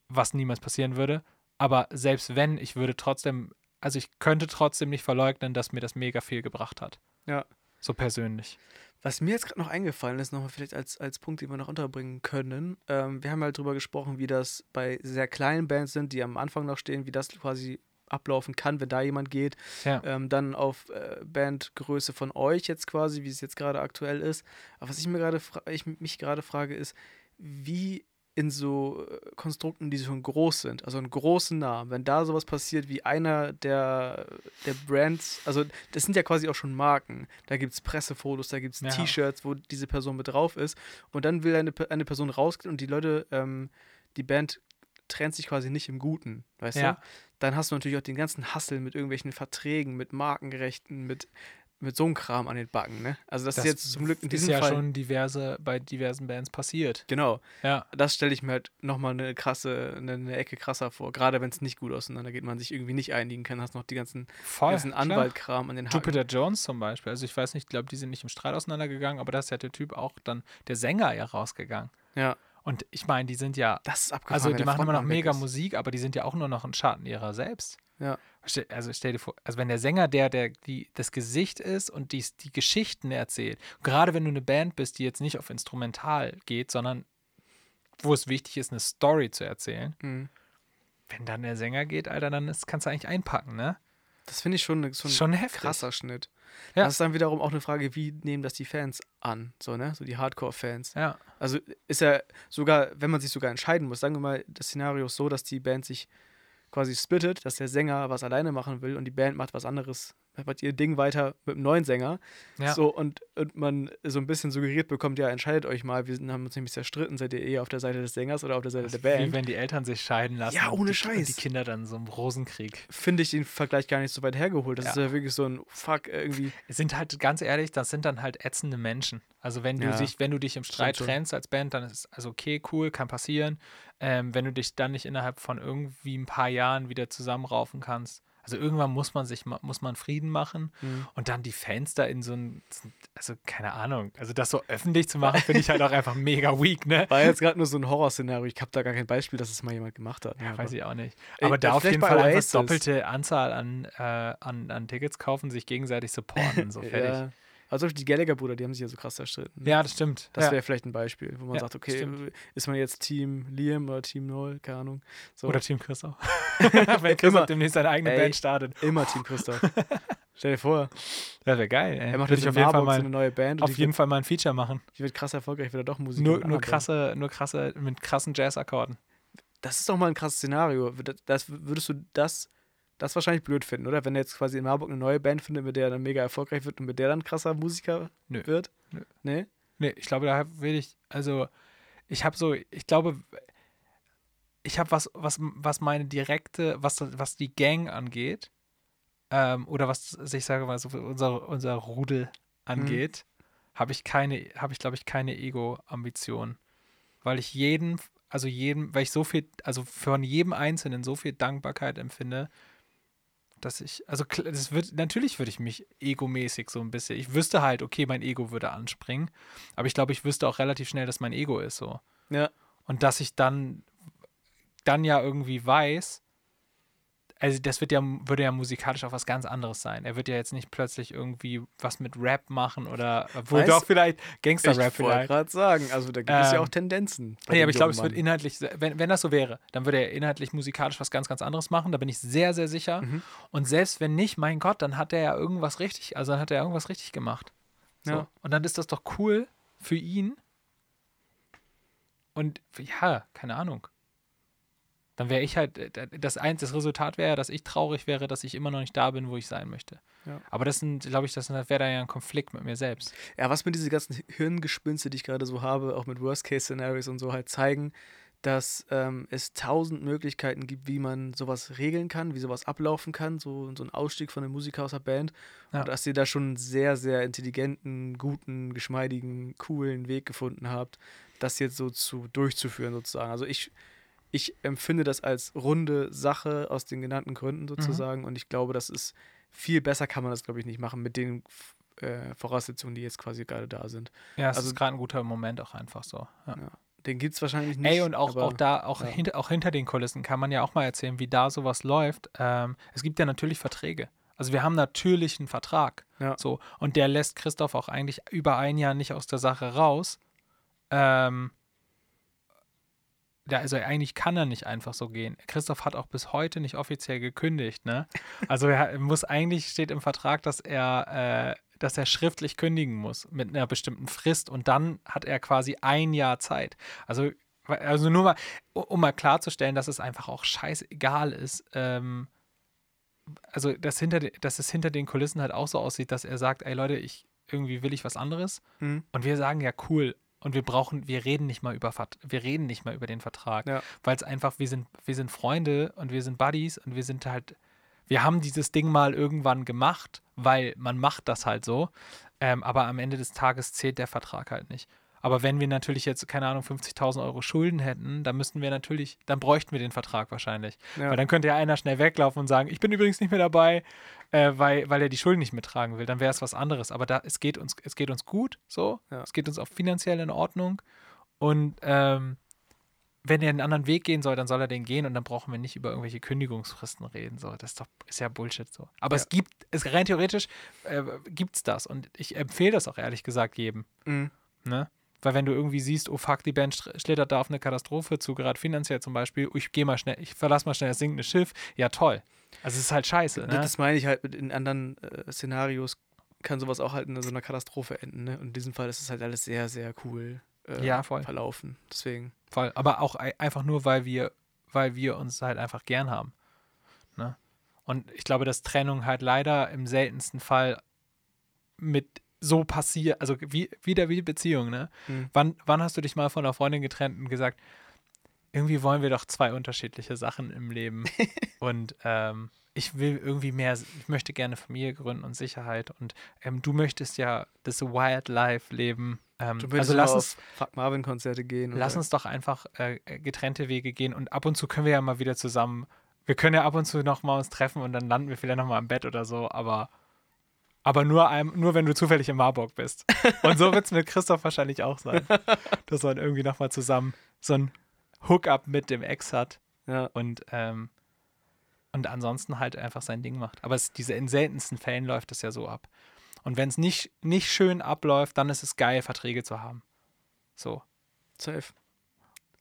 [SPEAKER 1] was niemals passieren würde, aber selbst wenn, ich würde trotzdem, also ich könnte trotzdem nicht verleugnen, dass mir das mega viel gebracht hat.
[SPEAKER 2] Ja.
[SPEAKER 1] So persönlich.
[SPEAKER 2] Was mir jetzt gerade noch eingefallen ist, nochmal vielleicht als, als Punkt, den wir noch unterbringen können. Ähm, wir haben halt drüber gesprochen, wie das bei sehr kleinen Bands sind, die am Anfang noch stehen, wie das quasi ablaufen kann, wenn da jemand geht.
[SPEAKER 1] Ja.
[SPEAKER 2] Ähm, dann auf äh, Bandgröße von euch jetzt quasi, wie es jetzt gerade aktuell ist. Aber was ich mir gerade ich mich gerade frage, ist, wie in so äh, Konstrukten, die schon groß sind, also einen großen Namen, wenn da sowas passiert wie einer der, der Brands, also das sind ja quasi auch schon Marken. Da gibt es Pressefotos, da gibt es
[SPEAKER 1] Ja.
[SPEAKER 2] T-Shirts, wo diese Person mit drauf ist. Und dann will eine, eine Person rausgehen und die Leute, ähm, die Band trennt sich quasi nicht im Guten, weißt
[SPEAKER 1] Ja.
[SPEAKER 2] du? Dann hast du natürlich auch den ganzen Hassel mit irgendwelchen Verträgen, mit Markenrechten, mit, mit so einem Kram an den Backen, ne? Also das, ist jetzt zum Glück in diesem
[SPEAKER 1] ist ja
[SPEAKER 2] Fall.
[SPEAKER 1] schon diverse, bei diversen Bands passiert.
[SPEAKER 2] Genau.
[SPEAKER 1] Ja.
[SPEAKER 2] Das stelle ich mir halt nochmal eine krasse, eine, eine Ecke krasser vor. Gerade wenn es nicht gut auseinandergeht, man sich irgendwie nicht einigen kann, hast noch die ganzen,
[SPEAKER 1] Voll.
[SPEAKER 2] ganzen. Anwaltkram an den Haken.
[SPEAKER 1] Jupiter Jones zum Beispiel. Also ich weiß nicht, ich glaube, die sind nicht im Streit auseinandergegangen, aber da ist ja der Typ auch dann, der Sänger ja rausgegangen.
[SPEAKER 2] Ja,
[SPEAKER 1] Und ich meine, die sind ja,
[SPEAKER 2] das ist abgefahren.
[SPEAKER 1] also die machen immer noch mega. Musik, aber die sind ja auch nur noch ein Schatten ihrer selbst.
[SPEAKER 2] Ja.
[SPEAKER 1] Also stell dir vor, also wenn der Sänger der, der die, das Gesicht ist und die, die Geschichten erzählt, gerade wenn du eine Band bist, die jetzt nicht auf Instrumental geht, sondern wo es wichtig ist, eine Story zu erzählen,
[SPEAKER 2] Mhm.
[SPEAKER 1] wenn dann der Sänger geht, Alter, dann ist, kannst du eigentlich einpacken, ne?
[SPEAKER 2] Das finde ich schon, ne- so ein
[SPEAKER 1] Schon heftig.
[SPEAKER 2] krasser Schnitt.
[SPEAKER 1] Ja.
[SPEAKER 2] Das ist dann wiederum auch eine Frage, wie nehmen das die Fans an? So, ne? So die Hardcore-Fans.
[SPEAKER 1] Ja.
[SPEAKER 2] Also ist ja sogar, wenn man sich sogar entscheiden muss, sagen wir mal, das Szenario ist so, dass die Band sich quasi splittet, dass der Sänger was alleine machen will und die Band macht was anderes, macht ihr Ding weiter mit einem neuen Sänger.
[SPEAKER 1] Ja.
[SPEAKER 2] So, und, und man so ein bisschen suggeriert bekommt, ja, entscheidet euch mal, wir haben uns nämlich zerstritten, seid ihr eher auf der Seite des Sängers oder auf der Seite der
[SPEAKER 1] Wie
[SPEAKER 2] Band.
[SPEAKER 1] wenn die Eltern sich scheiden lassen.
[SPEAKER 2] Ja, ohne
[SPEAKER 1] die,
[SPEAKER 2] Scheiß.
[SPEAKER 1] Und die Kinder dann so im Rosenkrieg.
[SPEAKER 2] Finde ich den Vergleich gar nicht so weit hergeholt. Das
[SPEAKER 1] Ja.
[SPEAKER 2] ist ja wirklich so ein Fuck irgendwie.
[SPEAKER 1] Es sind halt, ganz ehrlich, das sind dann halt ätzende Menschen. Also wenn du
[SPEAKER 2] Ja,
[SPEAKER 1] dich, wenn du dich im Streit
[SPEAKER 2] schon.
[SPEAKER 1] trennst als Band, dann ist es also okay, cool, kann passieren. Ähm, wenn du dich dann nicht innerhalb von irgendwie ein paar Jahren wieder zusammenraufen kannst. Also irgendwann muss man sich, muss man Frieden machen
[SPEAKER 2] Mhm.
[SPEAKER 1] und dann die Fans da in so ein, also keine Ahnung, also das so öffentlich zu machen, finde ich halt auch einfach mega weak, ne?
[SPEAKER 2] War jetzt gerade nur so ein Horrorszenario. Ich habe da gar kein Beispiel, dass es mal jemand gemacht hat.
[SPEAKER 1] Ja, weiß ich auch nicht.
[SPEAKER 2] Ey,
[SPEAKER 1] Aber da auf jeden Fall einfach doppelte Anzahl an, äh, an, an Tickets kaufen, sich gegenseitig supporten, so fertig.
[SPEAKER 2] Ja. Also die Gallagher-Brüder, die haben sich ja so krass zerstritten.
[SPEAKER 1] Ja, das stimmt.
[SPEAKER 2] Das
[SPEAKER 1] ja.
[SPEAKER 2] wäre vielleicht ein Beispiel, wo man
[SPEAKER 1] Ja,
[SPEAKER 2] sagt, okay, ist man jetzt Team Liam oder Team Noel, keine Ahnung. So.
[SPEAKER 1] Oder Team Christoph. Wenn Christoph demnächst seine eigene
[SPEAKER 2] Ey.
[SPEAKER 1] Band startet.
[SPEAKER 2] Immer Team Christoph. Stell dir vor,
[SPEAKER 1] Das wäre geil, ey.
[SPEAKER 2] er macht
[SPEAKER 1] Würde
[SPEAKER 2] jetzt
[SPEAKER 1] ich
[SPEAKER 2] in
[SPEAKER 1] auf jeden Fall
[SPEAKER 2] so eine
[SPEAKER 1] mal,
[SPEAKER 2] neue Band
[SPEAKER 1] auf jeden
[SPEAKER 2] wird,
[SPEAKER 1] Fall mal ein Feature machen.
[SPEAKER 2] die wird krass erfolgreich, wird er doch Musik
[SPEAKER 1] Nur, nur krasse, nur krasse, mit krassen Jazz-Akkorden.
[SPEAKER 2] Das ist doch mal ein krasses Szenario. Das würdest du das, das wahrscheinlich blöd finden, oder? Wenn er jetzt quasi in Marburg eine neue Band findet, mit der er dann mega erfolgreich wird und mit der dann krasser Musiker
[SPEAKER 1] Nö.
[SPEAKER 2] wird?
[SPEAKER 1] Nö.
[SPEAKER 2] Nee?
[SPEAKER 1] Nee, ich glaube, da will ich, also ich habe so, ich glaube, ich habe was, was, was meine direkte, was, was die Gang angeht, ähm, oder was, also ich sage mal so, unser, unser Rudel angeht, habe ich keine, habe ich, glaube ich, keine Ego-Ambition. Weil ich jeden, also jedem, weil ich so viel, also von jedem Einzelnen so viel Dankbarkeit empfinde, dass ich, also das wird, natürlich würde ich mich egomäßig so ein bisschen, ich wüsste halt, okay, mein Ego würde anspringen, aber ich glaube, ich wüsste auch relativ schnell, dass mein Ego ist so.
[SPEAKER 2] Ja.
[SPEAKER 1] Und dass ich dann, dann ja irgendwie weiß, also das wird ja, würde ja musikalisch auch was ganz anderes sein. Er wird ja jetzt nicht plötzlich irgendwie was mit Rap machen oder wohl doch vielleicht Gangster-Rap
[SPEAKER 2] Ich wollte
[SPEAKER 1] vielleicht.
[SPEAKER 2] gerade sagen, also da gibt es ja
[SPEAKER 1] Ähm,
[SPEAKER 2] auch Tendenzen.
[SPEAKER 1] Nee, aber ich glaube, es wird inhaltlich, wenn, wenn das so wäre, dann würde er inhaltlich musikalisch was ganz, ganz anderes machen. Da bin ich sehr, sehr sicher.
[SPEAKER 2] Mhm.
[SPEAKER 1] Und selbst wenn nicht, mein Gott, dann hat er ja irgendwas richtig, also dann hat er irgendwas richtig gemacht. So.
[SPEAKER 2] Ja.
[SPEAKER 1] Und dann ist das doch cool für ihn. Und ja, keine Ahnung. Dann wäre ich halt, äh, das, ein, das Resultat wäre, dass ich traurig wäre, dass ich immer noch nicht da bin, wo ich sein möchte.
[SPEAKER 2] Ja.
[SPEAKER 1] Aber das sind, glaube ich, das wäre dann ja ein Konflikt mit mir selbst.
[SPEAKER 2] Ja, was mir diese ganzen Hirngespinste, die ich gerade so habe, auch mit Worst-Case-Szenarios und so halt zeigen, dass ähm, es tausend Möglichkeiten gibt, wie man sowas regeln kann, wie sowas ablaufen kann, so, so ein Ausstieg von einem Musiker aus der Band.
[SPEAKER 1] Ja.
[SPEAKER 2] Und dass ihr da schon einen sehr, sehr intelligenten, guten, geschmeidigen, coolen Weg gefunden habt, das jetzt so zu durchzuführen sozusagen. Also ich, ich empfinde das als runde Sache aus den genannten Gründen sozusagen und ich glaube, das ist viel besser kann man das, glaube ich, nicht machen mit den äh, Voraussetzungen, die jetzt quasi gerade da sind.
[SPEAKER 1] Ja, es
[SPEAKER 2] Also-
[SPEAKER 1] ist gerade ein guter Moment auch einfach so. Ja.
[SPEAKER 2] Den gibt es wahrscheinlich nicht.
[SPEAKER 1] Ey, und auch,
[SPEAKER 2] aber-
[SPEAKER 1] auch da, auch,
[SPEAKER 2] ja.
[SPEAKER 1] hinter, auch hinter den Kulissen kann man ja auch mal erzählen, wie da sowas läuft. Ähm, es gibt ja natürlich Verträge. Also wir haben natürlich einen Vertrag.
[SPEAKER 2] Ja.
[SPEAKER 1] So. Und der lässt Christoph auch eigentlich über ein Jahr nicht aus der Sache raus. Ähm, ja, also eigentlich kann er nicht einfach so gehen. Christoph hat auch bis heute nicht offiziell gekündigt, ne? Also er muss eigentlich steht im Vertrag, dass er, äh, dass er schriftlich kündigen muss mit einer bestimmten Frist und dann hat er quasi ein Jahr Zeit. Also, also nur mal, um mal klarzustellen, dass es einfach auch scheißegal ist, ähm, also dass, hinter, dass es hinter den Kulissen halt auch so aussieht, dass er sagt, ey Leute, ich irgendwie will ich was anderes.
[SPEAKER 2] Mhm.
[SPEAKER 1] Und wir sagen ja cool. Und wir brauchen, wir reden nicht mal über wir reden nicht mal über den Vertrag.
[SPEAKER 2] Ja.
[SPEAKER 1] Weil es einfach, wir sind, wir sind Freunde und wir sind Buddies und wir sind halt, wir haben dieses Ding mal irgendwann gemacht, weil man macht das halt so. Ähm, aber am Ende des Tages zählt der Vertrag halt nicht. Aber wenn wir natürlich jetzt, keine Ahnung, 50.000 Euro Schulden hätten, dann müssten wir natürlich, dann bräuchten wir den Vertrag wahrscheinlich.
[SPEAKER 2] Ja.
[SPEAKER 1] Weil dann könnte ja einer schnell weglaufen und sagen, ich bin übrigens nicht mehr dabei, äh, weil, weil er die Schulden nicht mittragen will. Dann wäre es was anderes. Aber da, es geht uns, es geht uns gut, so.
[SPEAKER 2] Ja.
[SPEAKER 1] Es geht uns auch finanziell in Ordnung. Und ähm, wenn er einen anderen Weg gehen soll, dann soll er den gehen und dann brauchen wir nicht über irgendwelche Kündigungsfristen reden. So, das ist doch ist ja Bullshit so. Aber
[SPEAKER 2] Ja.
[SPEAKER 1] es gibt, es rein theoretisch äh, gibt es das und ich empfehle das auch ehrlich gesagt jedem.
[SPEAKER 2] Mhm.
[SPEAKER 1] Ne? Weil wenn du irgendwie siehst, oh fuck, die Band sch- schlittert da auf eine Katastrophe zu, gerade finanziell zum Beispiel, ich gehe mal schnell, ich verlasse mal schnell das sinkende Schiff, ja toll. Also es ist halt scheiße. Ne?
[SPEAKER 2] Das meine ich halt mit in anderen äh, Szenarios kann sowas auch halt in so einer Katastrophe enden. Ne? Und in diesem Fall ist es halt alles sehr, sehr cool äh,
[SPEAKER 1] Ja, voll.
[SPEAKER 2] verlaufen. Deswegen.
[SPEAKER 1] Voll. Aber auch ei- einfach nur, weil wir, weil wir uns halt einfach gern haben. Ne? Und ich glaube, dass Trennung halt leider im seltensten Fall mit so passiert, also wie, wieder wie Beziehung, ne?
[SPEAKER 2] Mhm.
[SPEAKER 1] Wann, wann hast du dich mal von einer Freundin getrennt und gesagt, irgendwie wollen wir doch zwei unterschiedliche Sachen im Leben und ähm, ich will irgendwie mehr, ich möchte gerne Familie gründen und Sicherheit und ähm, du möchtest ja das Wildlife leben. Ähm,
[SPEAKER 2] Du
[SPEAKER 1] also lass uns,
[SPEAKER 2] Fuck Marvin-Konzerte gehen.
[SPEAKER 1] Lass
[SPEAKER 2] oder-
[SPEAKER 1] uns doch einfach äh, getrennte Wege gehen und ab und zu können wir ja mal wieder zusammen. Wir können ja ab und zu noch mal uns treffen und dann landen wir vielleicht noch mal im Bett oder so, aber, aber nur, einem, nur wenn du zufällig in Marburg bist. Und so wird es mit Christoph wahrscheinlich auch sein, dass man irgendwie noch mal zusammen so ein Hookup mit dem Ex hat
[SPEAKER 2] Ja.
[SPEAKER 1] und, ähm, und ansonsten halt einfach sein Ding macht. Aber es, diese, in seltensten Fällen läuft es ja so ab. Und wenn es nicht, nicht schön abläuft, dann ist es geil, Verträge zu haben. So.
[SPEAKER 2] Safe.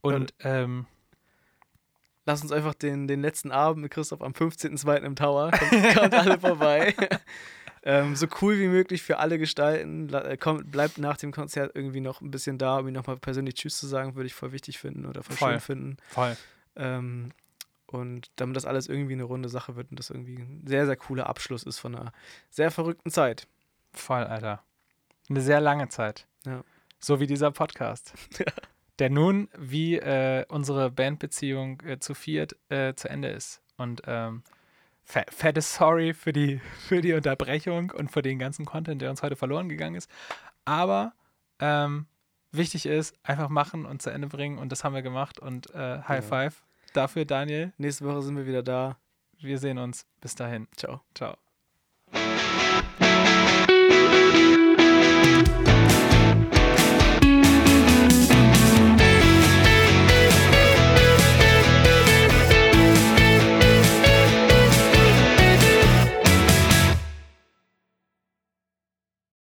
[SPEAKER 1] Und ähm,
[SPEAKER 2] Lass uns einfach den, den letzten Abend mit Christoph am 15.02. im Tower. Kommt, kommt alle vorbei. ähm, so cool wie möglich für alle gestalten. Äh, Kommt, bleibt nach dem Konzert irgendwie noch ein bisschen da, um ihm nochmal persönlich Tschüss zu sagen, würde ich voll wichtig finden oder voll,
[SPEAKER 1] Voll.
[SPEAKER 2] schön finden.
[SPEAKER 1] voll.
[SPEAKER 2] Ähm, und damit das alles irgendwie eine runde Sache wird und das irgendwie ein sehr, sehr cooler Abschluss ist von einer sehr verrückten Zeit.
[SPEAKER 1] Voll, Alter. Eine sehr lange Zeit.
[SPEAKER 2] Ja.
[SPEAKER 1] So wie dieser Podcast. Der nun, wie äh, unsere Bandbeziehung äh, zu viert äh, zu Ende ist. Und ähm, fettes Sorry für die, für die Unterbrechung und für den ganzen Content, der uns heute verloren gegangen ist. Aber ähm, wichtig ist, einfach machen und zu Ende bringen. Und das haben wir gemacht. Und äh, High
[SPEAKER 2] Genau.
[SPEAKER 1] Five dafür, Daniel.
[SPEAKER 2] Nächste Woche sind wir wieder da.
[SPEAKER 1] Wir sehen uns. Bis dahin.
[SPEAKER 2] Ciao.
[SPEAKER 1] Ciao.